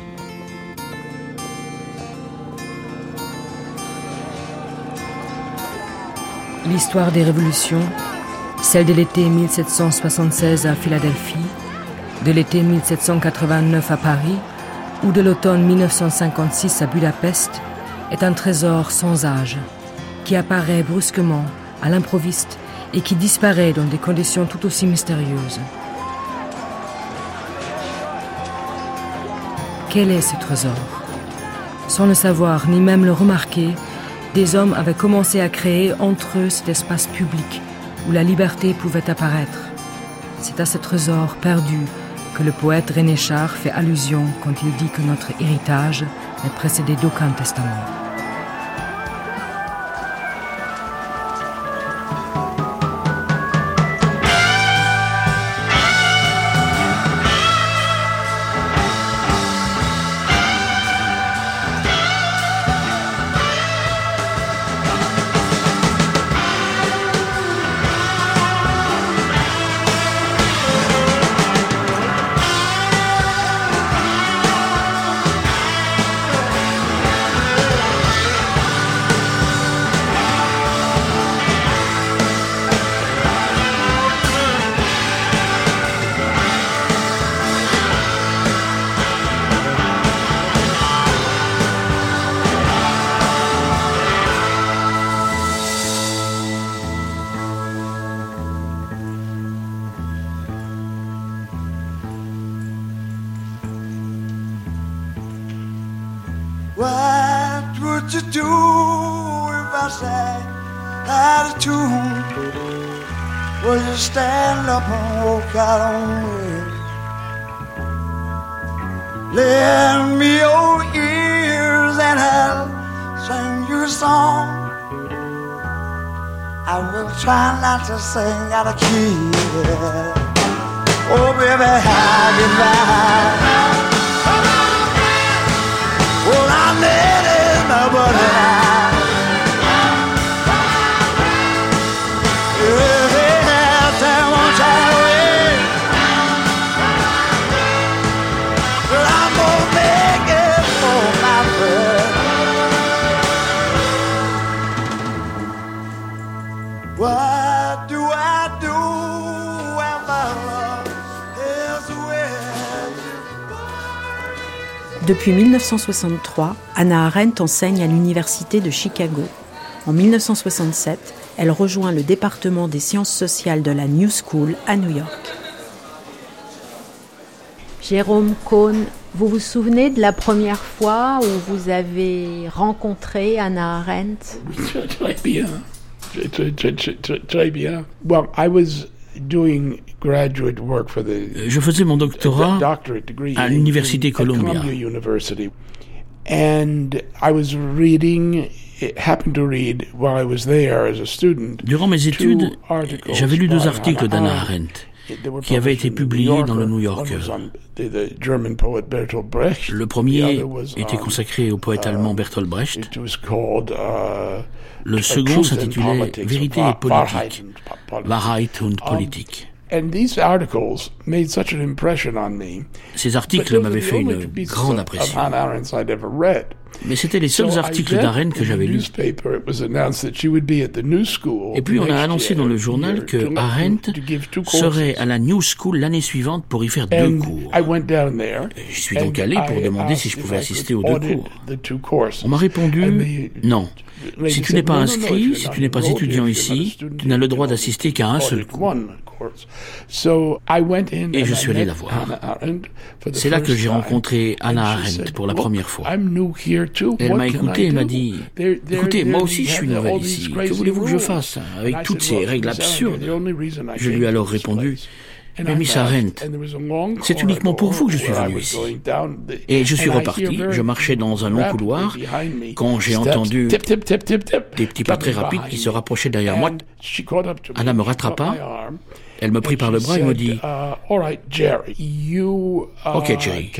L'histoire des révolutions, celle de l'été 1776 à Philadelphie, de l'été 1789 à Paris ou de l'automne 1956 à Budapest, est un trésor sans âge, qui apparaît brusquement, à l'improviste, et qui disparaît dans des conditions tout aussi mystérieuses. Quel est ce trésor? Sans le savoir ni même le remarquer, des hommes avaient commencé à créer entre eux cet espace public où la liberté pouvait apparaître. C'est à ce trésor perdu que le poète René Char fait allusion quand il dit que notre héritage n'est précédé d'aucun testament. To sing out of key. Oh, baby, how you lie? Depuis 1963, Anna Arendt enseigne à l'Université de Chicago. En 1967, elle rejoint le département des sciences sociales de la New School à New York. Jérôme Cohn, vous vous souvenez de la première fois où vous avez rencontré Anna Arendt? Très bien. Très, très, très bien. Well, I was je faisais mon doctorat à l'université Columbia. Durant mes études, j'avais lu deux articles d'Anna Arendt qui avaient été publiés dans le New Yorker. Le premier était consacré au poète allemand Bertolt Brecht. Le second s'intitulait Vérité et politique, Wahrheit und Politik. Ces articles m'avaient fait une grande impression. Mais c'étaient les seuls articles d'Arendt que j'avais lus. Et puis on a annoncé dans le journal que Arendt serait à la New School l'année suivante pour y faire deux cours. Je suis donc allé pour demander si je pouvais assister aux deux cours. On m'a répondu non. Si tu n'es pas inscrit, si tu n'es pas étudiant ici, tu n'as le droit d'assister qu'à un seul cours. Et je suis allé la voir. C'est là que j'ai rencontré Anna Arendt pour la première fois. Elle m'a écouté et m'a dit Écoutez, moi aussi je suis nouvelle ici. Que voulez-vous que je fasse avec toutes ces règles absurdes. Je lui ai alors répondu mais Miss Arendt, c'est uniquement pour vous que je suis venu ici. Et je suis reparti, je marchais dans un long couloir quand j'ai entendu des petits pas très rapides qui se rapprochaient derrière moi. Anna me rattrapa, elle me prit par le bras et me dit Ok Jerry,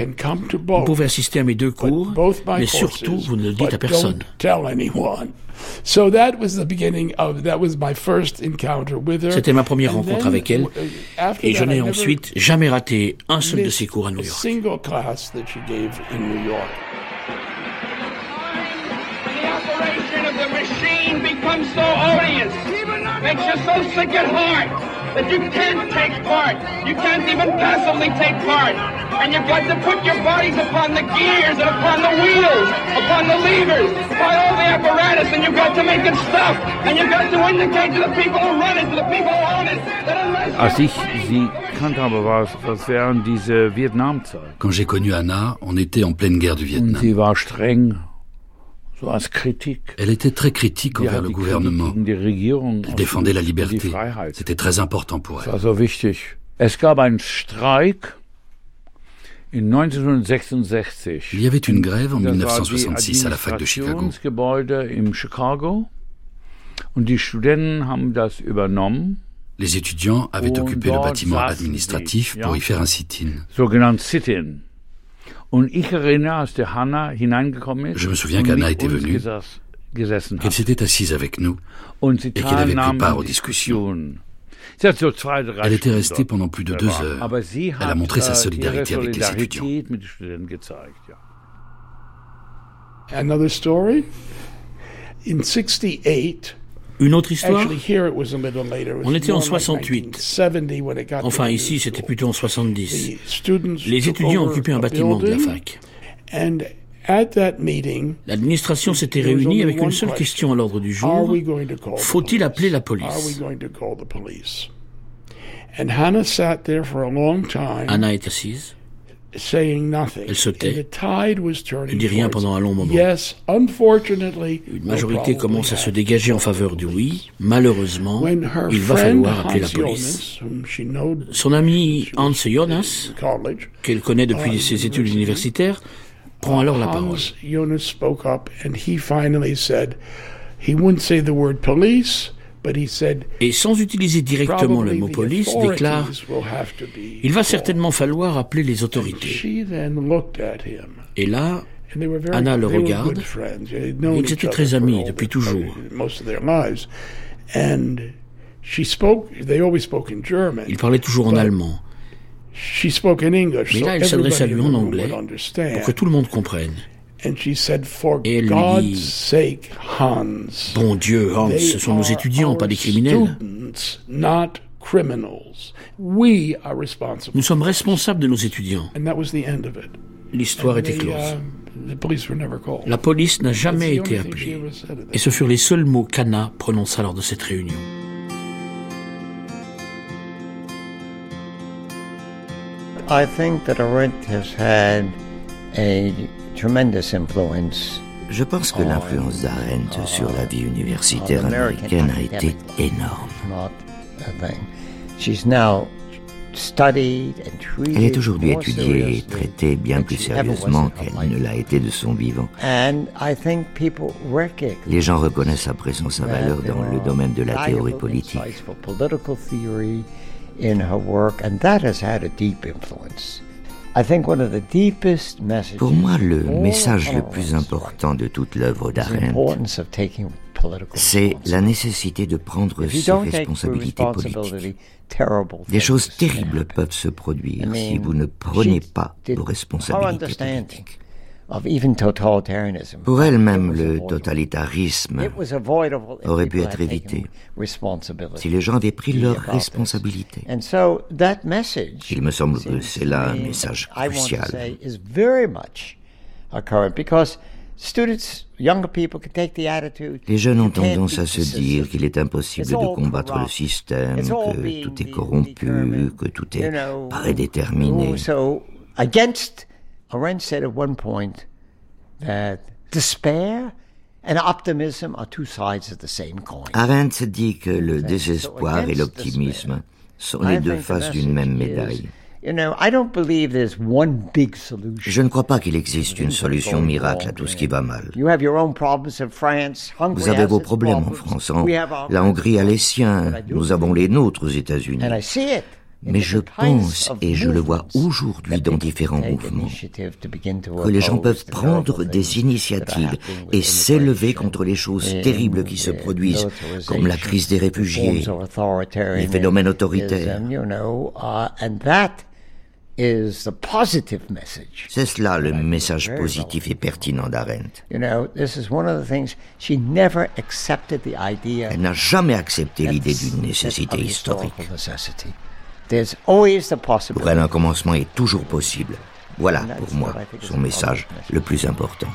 vous pouvez assister à mes deux cours, mais surtout vous ne le dites à personne. C'était ma première rencontre avec elle, et je n'ai ensuite jamais raté un seul de ses cours à New York. makes you so sick at heart that you can't take part. You can't even passively take part. And you've got to put your bodies upon the gears and upon the wheels, upon the levers, upon all the apparatus, and you've got to make it stop. And you've got to indicate to the people who run it, to the people who own it, that unless... Als ich sie kannte war es, Vietnamzeit. Quand j'ai connu Anna, on était en pleine guerre du Vietnam. Und sie war streng Elle était très critique envers le gouvernement. Elle défendait la liberté. C'était très important pour elle. Il y avait une grève en 1966 à la fac de Chicago. Les étudiants avaient occupé le bâtiment administratif pour y faire un sit-in. Je me souviens qu'Anna était venue, qu'elle s'était assise avec nous et qu'elle avait pris part aux discussions. Elle était restée pendant plus de deux heures. Elle a montré sa solidarité avec les étudiants. Another story? In 68, une autre histoire On était en 68. Enfin, ici, c'était plutôt en 70. Les étudiants occupaient un bâtiment de la fac. L'administration s'était réunie avec une seule question à l'ordre du jour. Faut-il appeler la police? Anna est assise. Elle se tait. Elle dit rien pendant un long moment. Une majorité commence à se dégager en faveur du oui. Malheureusement, il va falloir appeler la police. Son ami Hans Jonas, qu'elle connaît depuis ses études universitaires, prend alors la parole. Et sans utiliser directement le mot police, déclare Il va certainement falloir appeler les autorités. Et là, Anna le regarde. Ils étaient très amis depuis toujours. Ils parlaient toujours en allemand. Mais là, elle s'adresse à lui en anglais pour que tout le monde comprenne. Et elle lui dit Bon Dieu, Hans, ce sont nos étudiants, pas des criminels. Nous sommes responsables de nos étudiants. L'histoire était close. Uh, La police n'a jamais été appelée. Et ce furent les seuls mots qu'Anna prononça lors de cette réunion. I think that Arendt has had a je pense que l'influence d'Arendt sur la vie universitaire américaine a été énorme. Elle est aujourd'hui étudiée et traitée bien plus sérieusement qu'elle ne l'a été de son vivant. Les gens reconnaissent à présent sa valeur dans le domaine de la théorie politique. Pour moi, le message le plus important de toute l'œuvre d'Arendt, c'est la nécessité de prendre ses responsabilités politiques. Des choses terribles peuvent se produire si vous ne prenez pas vos responsabilités politiques. Pour elle-même, le totalitarisme aurait pu être évité si les gens avaient pris leurs responsabilités. Il me semble que c'est là un message crucial. Les jeunes ont tendance à se dire qu'il est impossible de combattre le système, que tout est corrompu, que tout est prédéterminé. Arendt said at one point that despair and optimism are two sides of the same coin. Arendt dit que le désespoir et l'optimisme sont les deux faces d'une même médaille. Je ne crois pas qu'il existe une solution miracle à tout ce qui va mal. Vous avez vos problèmes en France. La Hongrie a les siens. Nous avons les nôtres aux États-Unis. Mais je pense, et je le vois aujourd'hui dans différents mouvements, que les gens peuvent prendre des initiatives et s'élever contre les choses terribles qui se produisent, comme la crise des réfugiés, les phénomènes autoritaires. C'est cela le message positif et pertinent d'Arendt. Elle n'a jamais accepté l'idée d'une nécessité historique. Pour elle, un commencement est toujours possible. Voilà, pour moi, son message le plus important.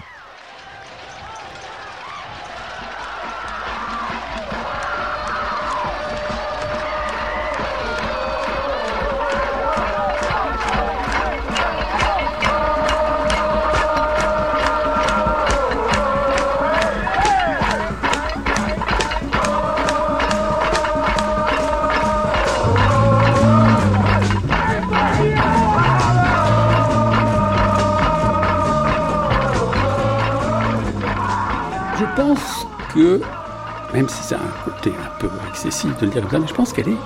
Même si c'est un côté un peu excessif de le dire comme je pense qu'elle est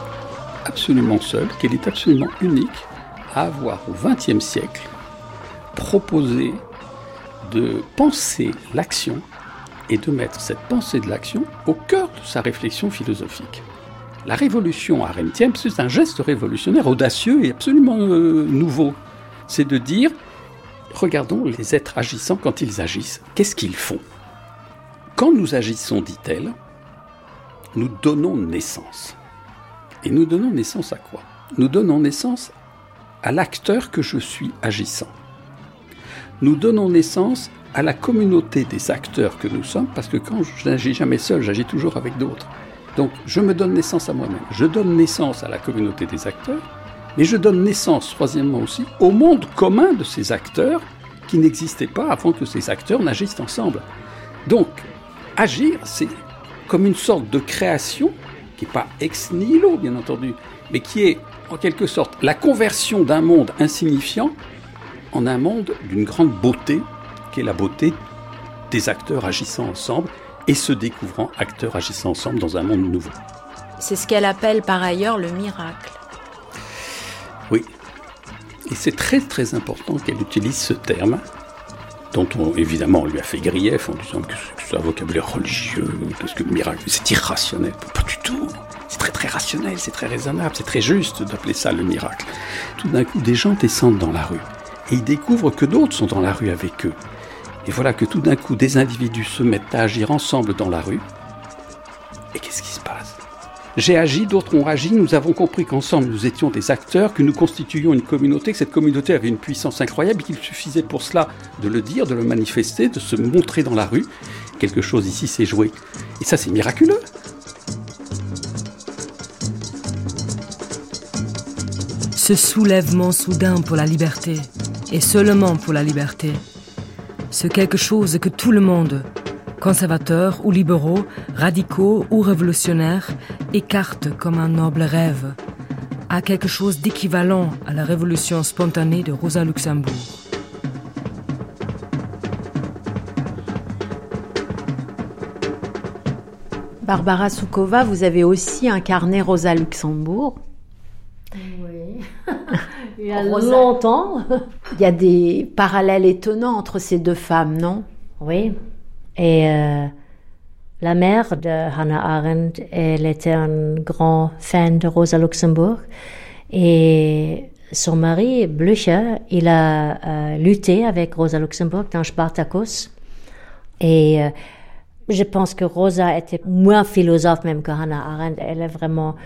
absolument seule, qu'elle est absolument unique à avoir au XXe siècle proposé de penser l'action et de mettre cette pensée de l'action au cœur de sa réflexion philosophique. La révolution arendtienne, c'est un geste révolutionnaire audacieux et absolument euh, nouveau. C'est de dire, regardons les êtres agissants quand ils agissent, qu'est-ce qu'ils font? Quand nous agissons, dit-elle, nous donnons naissance. Et nous donnons naissance à quoi? Nous donnons naissance à l'acteur que je suis agissant. Nous donnons naissance à la communauté des acteurs que nous sommes, parce que quand je n'agis jamais seul, j'agis toujours avec d'autres. Donc je me donne naissance à moi-même. Je donne naissance à la communauté des acteurs, Mais je donne naissance, troisièmement aussi, au monde commun de ces acteurs qui n'existait pas avant que ces acteurs n'agissent ensemble. Donc, agir, c'est comme une sorte de création, qui n'est pas ex nihilo, bien entendu, mais qui est en quelque sorte la conversion d'un monde insignifiant en un monde d'une grande beauté, qui est la beauté des acteurs agissant ensemble et se découvrant acteurs agissant ensemble dans un monde nouveau. C'est ce qu'elle appelle par ailleurs le miracle. Oui. Et c'est très très important qu'elle utilise ce terme, dont on, évidemment on lui a fait grief en disant que c'est un vocabulaire religieux, parce que le miracle, c'est irrationnel. Pas du tout. C'est très très rationnel, c'est très raisonnable, c'est très juste d'appeler ça le miracle. Tout d'un coup, des gens descendent dans la rue et ils découvrent que d'autres sont dans la rue avec eux. Et voilà que tout d'un coup, des individus se mettent à agir ensemble dans la rue. Et qu'est-ce qui se passe? J'ai agi, d'autres ont agi, nous avons compris qu'ensemble nous étions des acteurs, que nous constituions une communauté, que cette communauté avait une puissance incroyable, qu'il suffisait pour cela de le dire, de le manifester, de se montrer dans la rue. Quelque chose ici s'est joué. Et ça, c'est miraculeux. Ce soulèvement soudain pour la liberté, et seulement pour la liberté, c'est quelque chose que tout le monde, conservateurs ou libéraux, radicaux ou révolutionnaires, écarte comme un noble rêve, a quelque chose d'équivalent à la révolution spontanée de Rosa Luxembourg. Barbara Soukova, vous avez aussi incarné Rosa Luxembourg. Oui. Il y a longtemps. Il y a des parallèles étonnants entre ces deux femmes, non? Oui. Et euh, la mère de Hannah Arendt, elle était un grand fan de Rosa Luxembourg. Et son mari, Blücher, il a euh, lutté avec Rosa Luxembourg dans Spartacus. Et euh, je pense que Rosa était moins philosophe même que Hannah Arendt. Elle est vraiment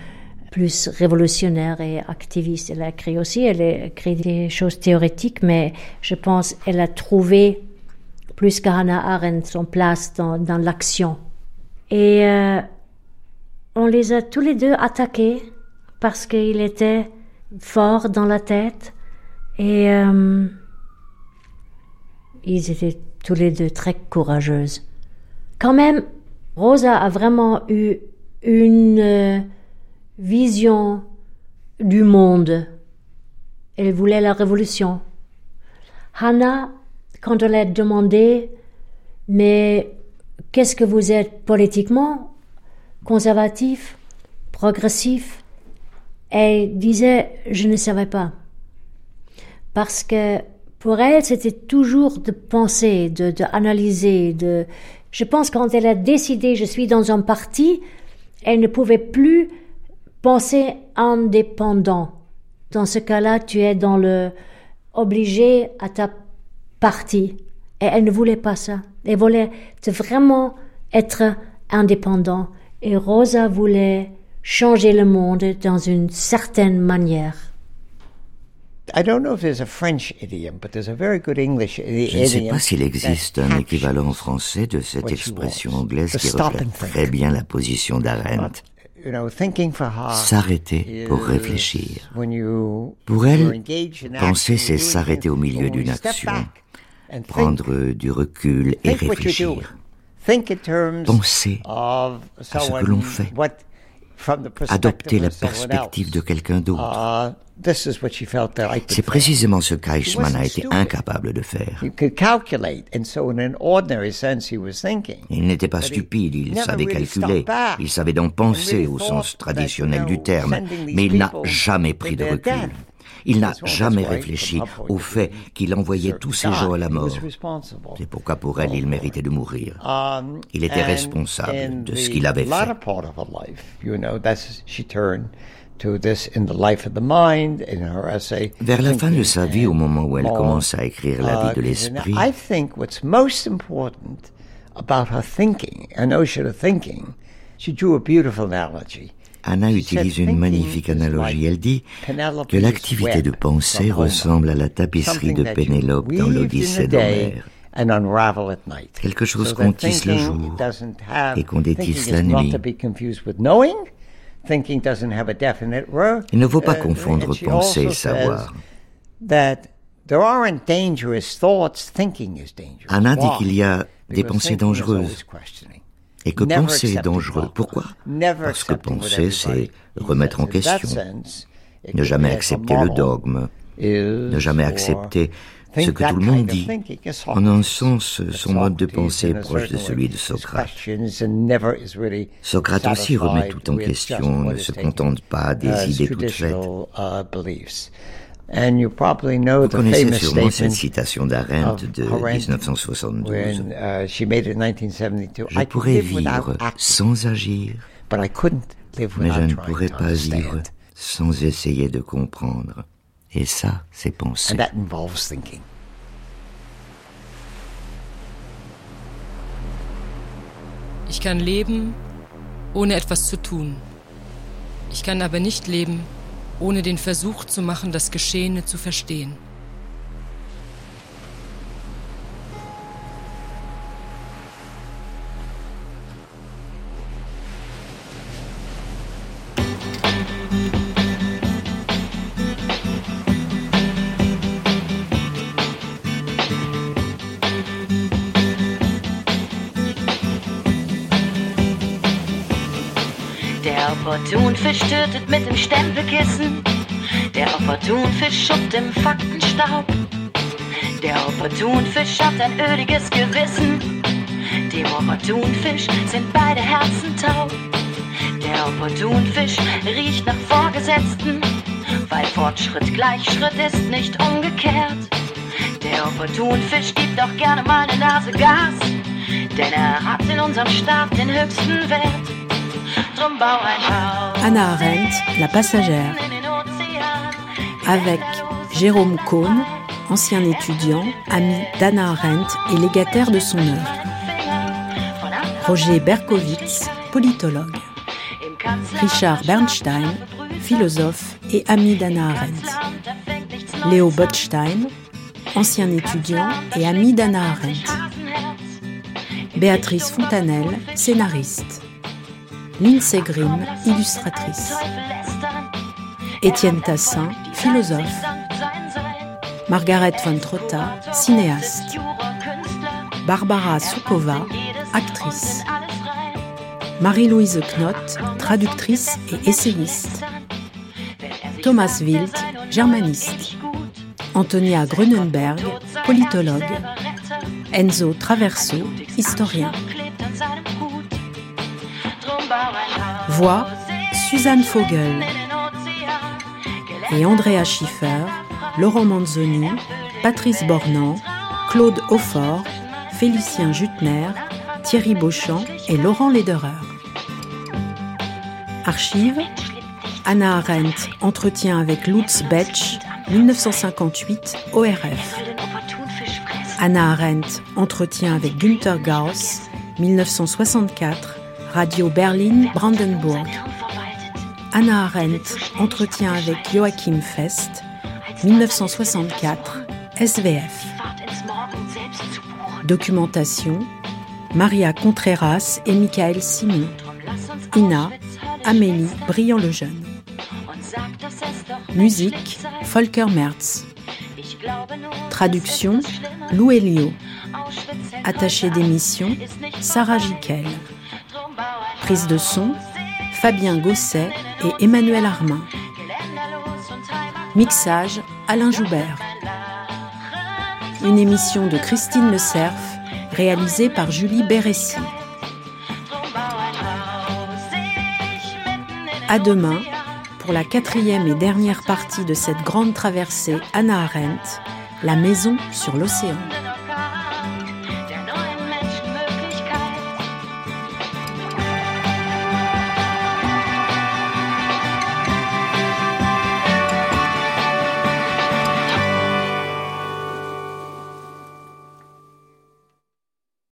plus révolutionnaire et activiste. Elle a écrit aussi, elle a écrit des choses théoriques, mais je pense qu'elle a trouvé plus qu'Hannah Arendt son place dans, dans l'action. Et euh, on les a tous les deux attaqués parce qu'il était fort dans la tête et euh, ils étaient tous les deux très courageuses. Quand même, Rosa a vraiment eu une euh, vision du monde. Elle voulait la révolution. Hannah, quand elle a demandé, mais qu'est-ce que vous êtes politiquement Conservatif Progressif? Elle disait, je ne savais pas. Parce que pour elle, c'était toujours de penser, de, analyser, de... Je pense quand elle a décidé, je suis dans un parti, elle ne pouvait plus penser indépendant. Dans ce cas-là, tu es dans le obligé à ta partie. Et elle ne voulait pas ça. Elle voulait vraiment être indépendant. Et Rosa voulait changer le monde dans une certaine manière. Je ne sais pas s'il existe un équivalent français de cette expression anglaise qui reflète très bien la position d'Arendt s'arrêter pour réfléchir. Pour elle, penser, c'est s'arrêter au milieu d'une action, prendre du recul et réfléchir. Penser à ce que l'on fait, adopter la perspective de quelqu'un d'autre. C'est précisément ce qu'Eichmann a été incapable de faire. Il n'était pas stupide, il savait calculer, il savait donc penser au sens traditionnel du terme, mais il n'a jamais pris de recul. Il n'a jamais réfléchi au fait qu'il envoyait tous ces gens à la mort. C'est pourquoi pour elle, il méritait de mourir. Um, il était responsable de ce qu'il avait fait. Vers la fin de sa vie, au moment où elle commence à écrire La vie de l'esprit, Anna utilise une magnifique analogie. Elle dit que l'activité de pensée ressemble à la tapisserie de Pénélope dans l'Odyssée d'Homère. Quelque chose qu'on tisse le jour et qu'on détisse la nuit. Il ne faut pas confondre penser et savoir. Anna dit qu'il y a des pensées dangereuses et que penser est dangereux. Pourquoi? Parce que penser, c'est remettre en question, ne jamais accepter le dogme, ne jamais accepter ce que tout le monde dit. En un sens, son mode de pensée est proche de celui de Socrate. Socrate aussi remet tout en question, ne se contente pas des idées toutes faites. Vous connaissez sûrement cette citation d'Arendt de 1972. Uh, je pourrais vivre sans agir, mais je ne pourrais pas vivre sans essayer de comprendre. Et ça, c'est penser. Ich kann leben, ohne etwas zu tun. Ich kann aber nicht leben, ohne den Versuch zu machen, das Geschehene zu verstehen. Opportunfisch tötet mit dem Stempelkissen. Der Opportunfisch schuppt im Faktenstaub. Der Opportunfisch hat ein ödiges Gewissen. Dem Opportunfisch sind beide Herzen taub. Der Opportunfisch riecht nach Vorgesetzten, weil Fortschritt gleich Schritt ist, nicht umgekehrt. Der Opportunfisch gibt auch gerne mal eine Nase Gas, denn er hat in unserem Staat den höchsten Wert. Anna Arendt, La passagère, avec Jérôme Cohn, ancien étudiant, ami d'Anna Arendt et légataire de son œuvre. Roger Berkowitz, politologue. Richard Bernstein, philosophe et ami d'Anna Arendt. Léo Botstein, ancien étudiant et ami d'Anna Arendt. Béatrice Fontanelle, scénariste. Lindsay Grimm, illustratrice. Étienne Tassin, philosophe. Margaret von Trotta, cinéaste. Barbara Soukova, actrice. Marie-Louise Knott, traductrice et essayiste. Thomas Wild, germaniste. Antonia Grunenberg, politologue. Enzo Traverso, historien. Suzanne Fogel et Andrea Schiffer, Laurent Manzoni, Patrice Bornand, Claude Aufort, Félicien Jutner, Thierry Beauchamp et Laurent Lederer. Archives Anna Arendt, entretien avec Lutz Betsch, 1958, ORF. Anna Arendt, entretien avec Günther Gauss, 1964, Radio Berlin Brandenburg. Anna Arendt, entretien avec Joachim Fest, 1964, SVF. Documentation, Maria Contreras et Michael Simon. Ina, Amélie Briand-le-Jeune. Musique, Volker Merz. Traduction, Lou Elio. Attaché d'émission, Sarah Jiquel. Prise de son, Fabien Gosset et Emmanuel Armin. Mixage, Alain Joubert. Une émission de Christine Le Cerf, réalisée par Julie Béressi. À demain pour la quatrième et dernière partie de cette grande traversée Anna Arendt, La maison sur l'océan.